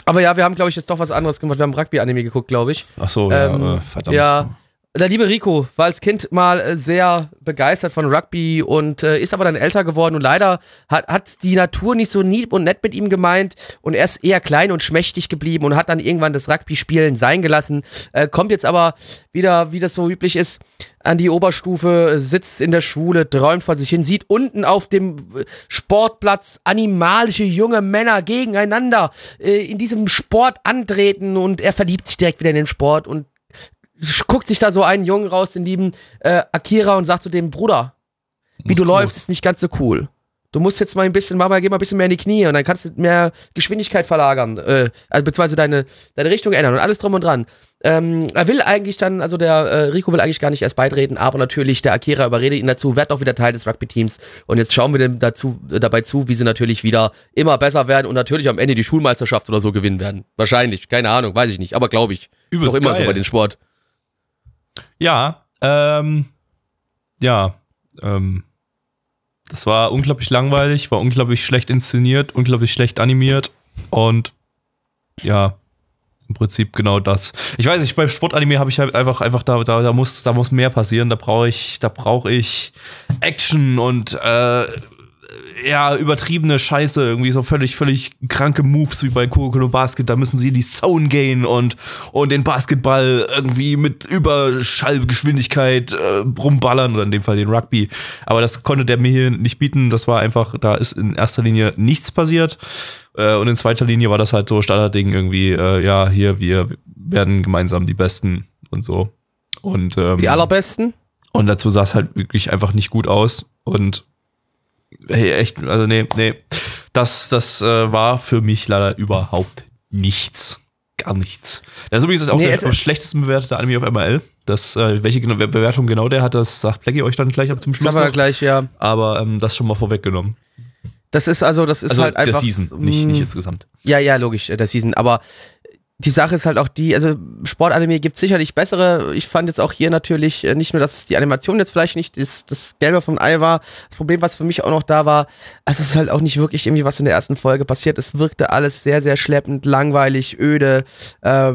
Aber ja, wir haben, glaube ich, jetzt doch was anderes gemacht. Wir haben Rugby-Anime geguckt, glaube ich. Ach so, Ähm, ja, äh, verdammt. Ja. Der liebe Rico war als Kind mal äh, sehr begeistert von Rugby und äh, ist aber dann älter geworden und leider hat, hat die Natur nicht so lieb und nett mit ihm gemeint und er ist eher klein und schmächtig geblieben und hat dann irgendwann das Rugby-Spielen sein gelassen. Äh, kommt jetzt aber wieder, wie das so üblich ist, an die Oberstufe, sitzt in der Schule, träumt vor sich hin, sieht unten auf dem äh, Sportplatz animalische junge Männer gegeneinander äh, in diesem Sport antreten und er verliebt sich direkt wieder in den Sport und guckt sich da so einen Jungen raus, den lieben äh, Akira, und sagt zu dem Bruder, wie du groß. läufst, ist nicht ganz so cool. Du musst jetzt mal ein bisschen, Mama, geh mal ein bisschen mehr in die Knie und dann kannst du mehr Geschwindigkeit verlagern, äh, also beziehungsweise deine, deine Richtung ändern und alles drum und dran. Ähm, er will eigentlich dann, also der äh, Rico will eigentlich gar nicht erst beitreten, aber natürlich der Akira überredet ihn dazu, wird auch wieder Teil des Rugby-Teams und jetzt schauen wir dem dazu, äh, dabei zu, wie sie natürlich wieder immer besser werden und natürlich am Ende die Schulmeisterschaft oder so gewinnen werden. Wahrscheinlich, keine Ahnung, weiß ich nicht, aber glaube ich. ist Übelst doch immer so geil. bei den Sport. Ja, ähm, ja, ähm, das war unglaublich langweilig, war unglaublich schlecht inszeniert, unglaublich schlecht animiert und ja, im Prinzip genau das. Ich weiß nicht, beim Sportanime habe ich halt einfach, einfach da, da, da muss, da muss mehr passieren. Da brauche ich, da brauche ich Action und äh, ja, übertriebene Scheiße, irgendwie so völlig, völlig kranke Moves wie bei Kurokuro Basket, da müssen sie in die Zone gehen und, und den Basketball irgendwie mit Überschallgeschwindigkeit äh, rumballern oder in dem Fall den Rugby. Aber das konnte der mir hier nicht bieten. Das war einfach, da ist in erster Linie nichts passiert. Äh, und in zweiter Linie war das halt so Standardding irgendwie, äh, ja, hier, wir werden gemeinsam die Besten und so. Und, ähm, Die allerbesten? und dazu sah es halt wirklich einfach nicht gut aus. Und hey, echt, also nee, nee. Das, das äh, war für mich leider überhaupt nichts. Gar nichts. Das ist übrigens auch Nee, der am schlechtesten bewertete Anime auf MRL. Das, äh, welche genau- Bewertung genau der hat, das sagt Blackie euch dann gleich ab zum Schluss. haben wir gleich, ja. Aber ähm, das schon mal vorweggenommen. Das ist also, das ist Also halt einfach. der Season, nicht, nicht insgesamt. Ja, ja, logisch, äh, der Season. Aber die Sache ist halt auch die, also Sportanime gibt sicherlich bessere. Ich fand jetzt auch hier natürlich äh, nicht nur, dass die Animation jetzt vielleicht nicht das, das Gelbe vom Ei war. Das Problem, was für mich auch noch da war, also es ist halt auch nicht wirklich irgendwie was in der ersten Folge passiert. Es wirkte alles sehr, sehr schleppend, langweilig, öde. Äh,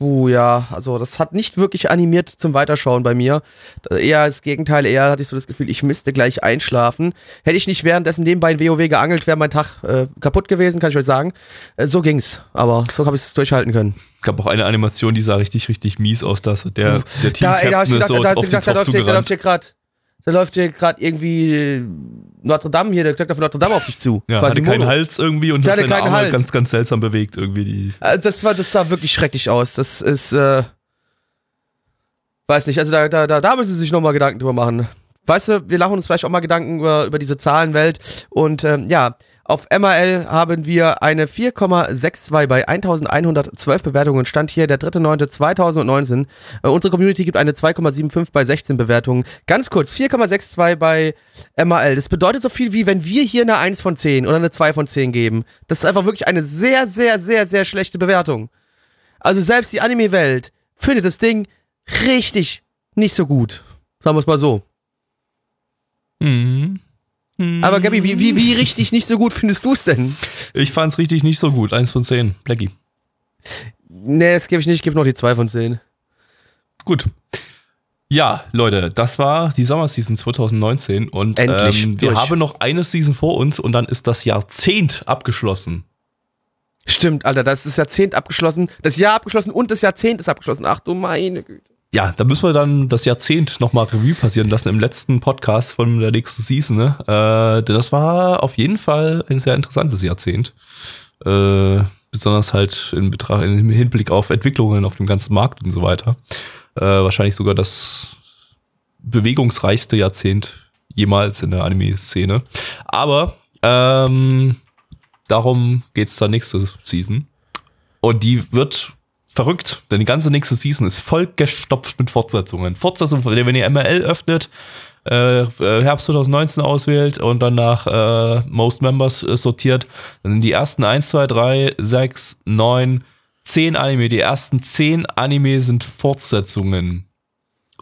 Puh, ja, also das hat nicht wirklich animiert zum Weiterschauen bei mir. Eher das Gegenteil, eher hatte ich so das Gefühl, ich müsste gleich einschlafen. Hätte ich nicht währenddessen nebenbei in WoW geangelt, wäre mein Tag äh, kaputt gewesen, kann ich euch sagen. Äh, so ging's, aber so habe ich es durchhalten können. Gab auch eine Animation, die sah richtig, richtig mies aus, dass der, der Da, ey, da, ist gedacht, so da, läuft da läuft zugerannt. hier gerade da läuft hier gerade irgendwie Notre Dame hier, der Klöckner von Notre Dame auf dich zu. Ja, hatte keinen. Hals irgendwie und Der hat seine Arme Hals. ganz, ganz seltsam bewegt irgendwie. Die, Äh, Das war, das sah wirklich schrecklich aus. Das ist, äh, weiß nicht, also da, da, da, müssen sie sich nochmal Gedanken drüber machen. Weißt du, wir machen uns vielleicht auch mal Gedanken über, über diese Zahlenwelt. Und ähm, ja, auf MRL haben wir eine 4,62 bei 1112 Bewertungen. Stand hier der 3.9.2019. Äh, unsere Community gibt eine 2,75 bei 16 Bewertungen. Ganz kurz, 4,62 bei MRL. Das bedeutet so viel wie, wenn wir hier eine 1 von 10 oder eine 2 von 10 geben. Das ist einfach wirklich eine sehr, sehr, sehr, sehr schlechte Bewertung. Also selbst die Anime-Welt findet das Ding richtig nicht so gut. Sagen wir es mal so. Mhm. Aber Gabi, wie, wie, wie richtig nicht so gut findest du es denn? Ich fand's richtig nicht so gut. Eins von zehn. Blackie. Nee, das gebe ich nicht, ich gebe noch die 2 von 10. Gut. Ja, Leute, das war die Sommerseason 2019 und Endlich ähm, wir durch. haben noch eine Season vor uns und dann ist das Jahrzehnt abgeschlossen. Stimmt, Alter, das ist das Jahrzehnt abgeschlossen, das Jahr abgeschlossen und das Jahrzehnt ist abgeschlossen. Ach du meine Güte. Ja, da müssen wir dann das Jahrzehnt nochmal Revue passieren lassen im letzten Podcast von der nächsten Season. Ne? Äh, das war auf jeden Fall ein sehr interessantes Jahrzehnt. Äh, besonders halt in Betracht, im Hinblick auf Entwicklungen auf dem ganzen Markt und so weiter. Äh, wahrscheinlich sogar das bewegungsreichste Jahrzehnt jemals in der Anime-Szene. Aber ähm, darum geht's dann nächste Season. Und die wird verrückt, denn die ganze nächste Season ist vollgestopft mit Fortsetzungen. Fortsetzungen, wenn ihr MRL öffnet, äh, äh, Herbst 2019 auswählt und dann nach äh, Most Members äh, sortiert, dann sind die ersten 1, 2, 3, 6, 9, 10 Anime. Die ersten 10 Anime sind Fortsetzungen.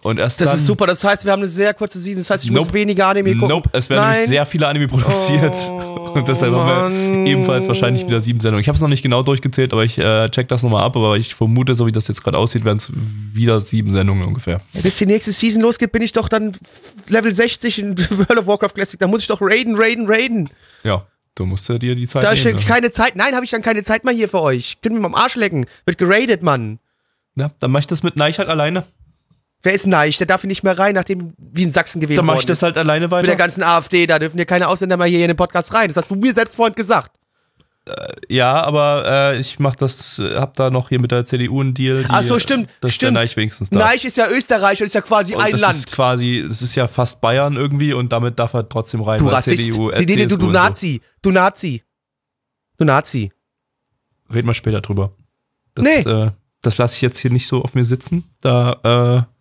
Und erst Das dann, ist super, das heißt, wir haben eine sehr kurze Season, das heißt, ich muss Nope. weniger Anime gucken. Nope, es werden nämlich sehr viele Anime produziert. Oh, und deshalb haben Mann. wir ebenfalls wahrscheinlich wieder sieben Sendungen. Ich habe es noch nicht genau durchgezählt, aber ich äh, check das nochmal ab. Aber ich vermute, so wie das jetzt gerade aussieht, werden es wieder sieben Sendungen ungefähr. Bis die nächste Season losgeht, bin ich doch dann Level 60 in (laughs) World of Warcraft Classic. Da muss ich doch raiden, raiden, raiden. Ja, du musst ja dir die Zeit Da nehmen. ist ne? keine Zeit. Nein, habe ich dann keine Zeit mehr hier für euch. Könnt ihr mir mal am Arsch lecken. Wird geradet, Mann. Ja, dann mach ich das mit Neich halt alleine. Wer ist Neich? Der darf hier nicht mehr rein, nachdem wie in Sachsen gewählt Dann mach ich das halt alleine Mit der weiter. ganzen AfD, da dürfen hier keine Ausländer mehr hier in den Podcast rein. Das hast du mir selbst vorhin gesagt. Ja, aber äh, ich mach das, äh, hab da noch hier mit der CDU einen Deal. Die, Ach so, stimmt, Dass stimmt. der Neich wenigstens da. Neich ist ja Österreich und ist ja quasi Und ein das Land. ist quasi, das ist ja fast Bayern irgendwie und damit darf er trotzdem rein. Du Rassist. CDU, Nee, nee, du, du und so. Nazi. Du Nazi. Du Nazi. Reden wir später drüber. Das, Nee. äh, das lasse ich jetzt hier nicht so auf mir sitzen. Da, äh,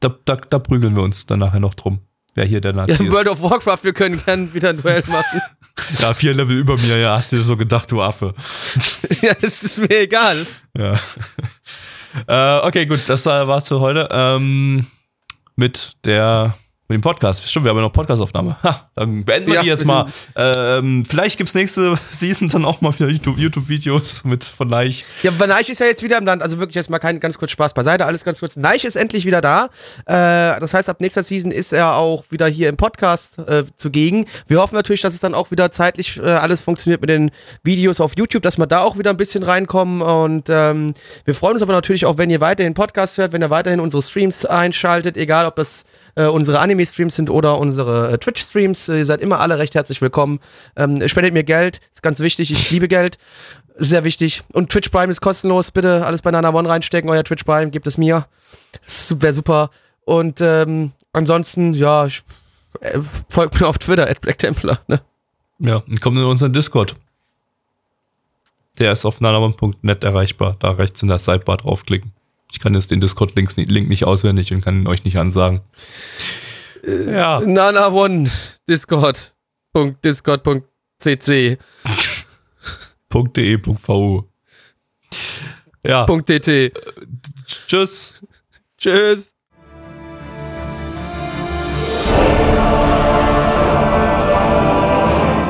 da, da, da prügeln wir uns dann nachher noch drum. Wer hier der Nazi Ja, ist. World of Warcraft, wir können gerne wieder ein Duell machen. (laughs) Ja, vier Level über mir, ja, hast du dir so gedacht, du Affe. (laughs) ja, das ist mir egal. Ja. (laughs) äh, okay, gut, das war's für heute. Ähm, mit der mit dem Podcast. Stimmt, wir haben ja noch Podcastaufnahme. Ha, dann beenden wir Ja, die jetzt mal. Ähm, vielleicht gibt's nächste (laughs) Season dann auch mal wieder YouTube- YouTube-Videos mit von Neich. Ja, aber Neich ist ja jetzt wieder im Land. Also wirklich jetzt mal kein ganz kurz Spaß beiseite. Alles ganz kurz. Neich ist endlich wieder da. Äh, das heißt, ab nächster Season ist er auch wieder hier im Podcast äh, zugegen. Wir hoffen natürlich, dass es dann auch wieder zeitlich äh, alles funktioniert mit den Videos auf YouTube, dass wir da auch wieder ein bisschen reinkommen. Und ähm, wir freuen uns aber natürlich auch, wenn ihr weiterhin Podcast hört, wenn ihr weiterhin unsere Streams einschaltet, egal ob das äh, unsere Anime-Streams sind oder unsere äh, Twitch-Streams. Äh, ihr seid immer alle recht herzlich willkommen. Ähm, spendet mir Geld, ist ganz wichtig. Ich liebe Geld. Sehr wichtig. Und Twitch Prime ist kostenlos. Bitte alles bei Nana One reinstecken. Euer Twitch Prime, gebt es mir. Wäre super. Und ähm, ansonsten, ja, ich, äh, folgt mir auf Twitter, at Black Templar. Ne? Ja, und kommt in unseren Discord. Der ist auf nanaman.net erreichbar. Da rechts in der Sidebar draufklicken. Ich kann jetzt den Discord-Link Link nicht auswendig und kann ihn euch nicht ansagen. ja. Nana One, Discord. (laughs) Punkt, Discord.cc. .de.vu. Ja. .tt. Tschüss. Tschüss.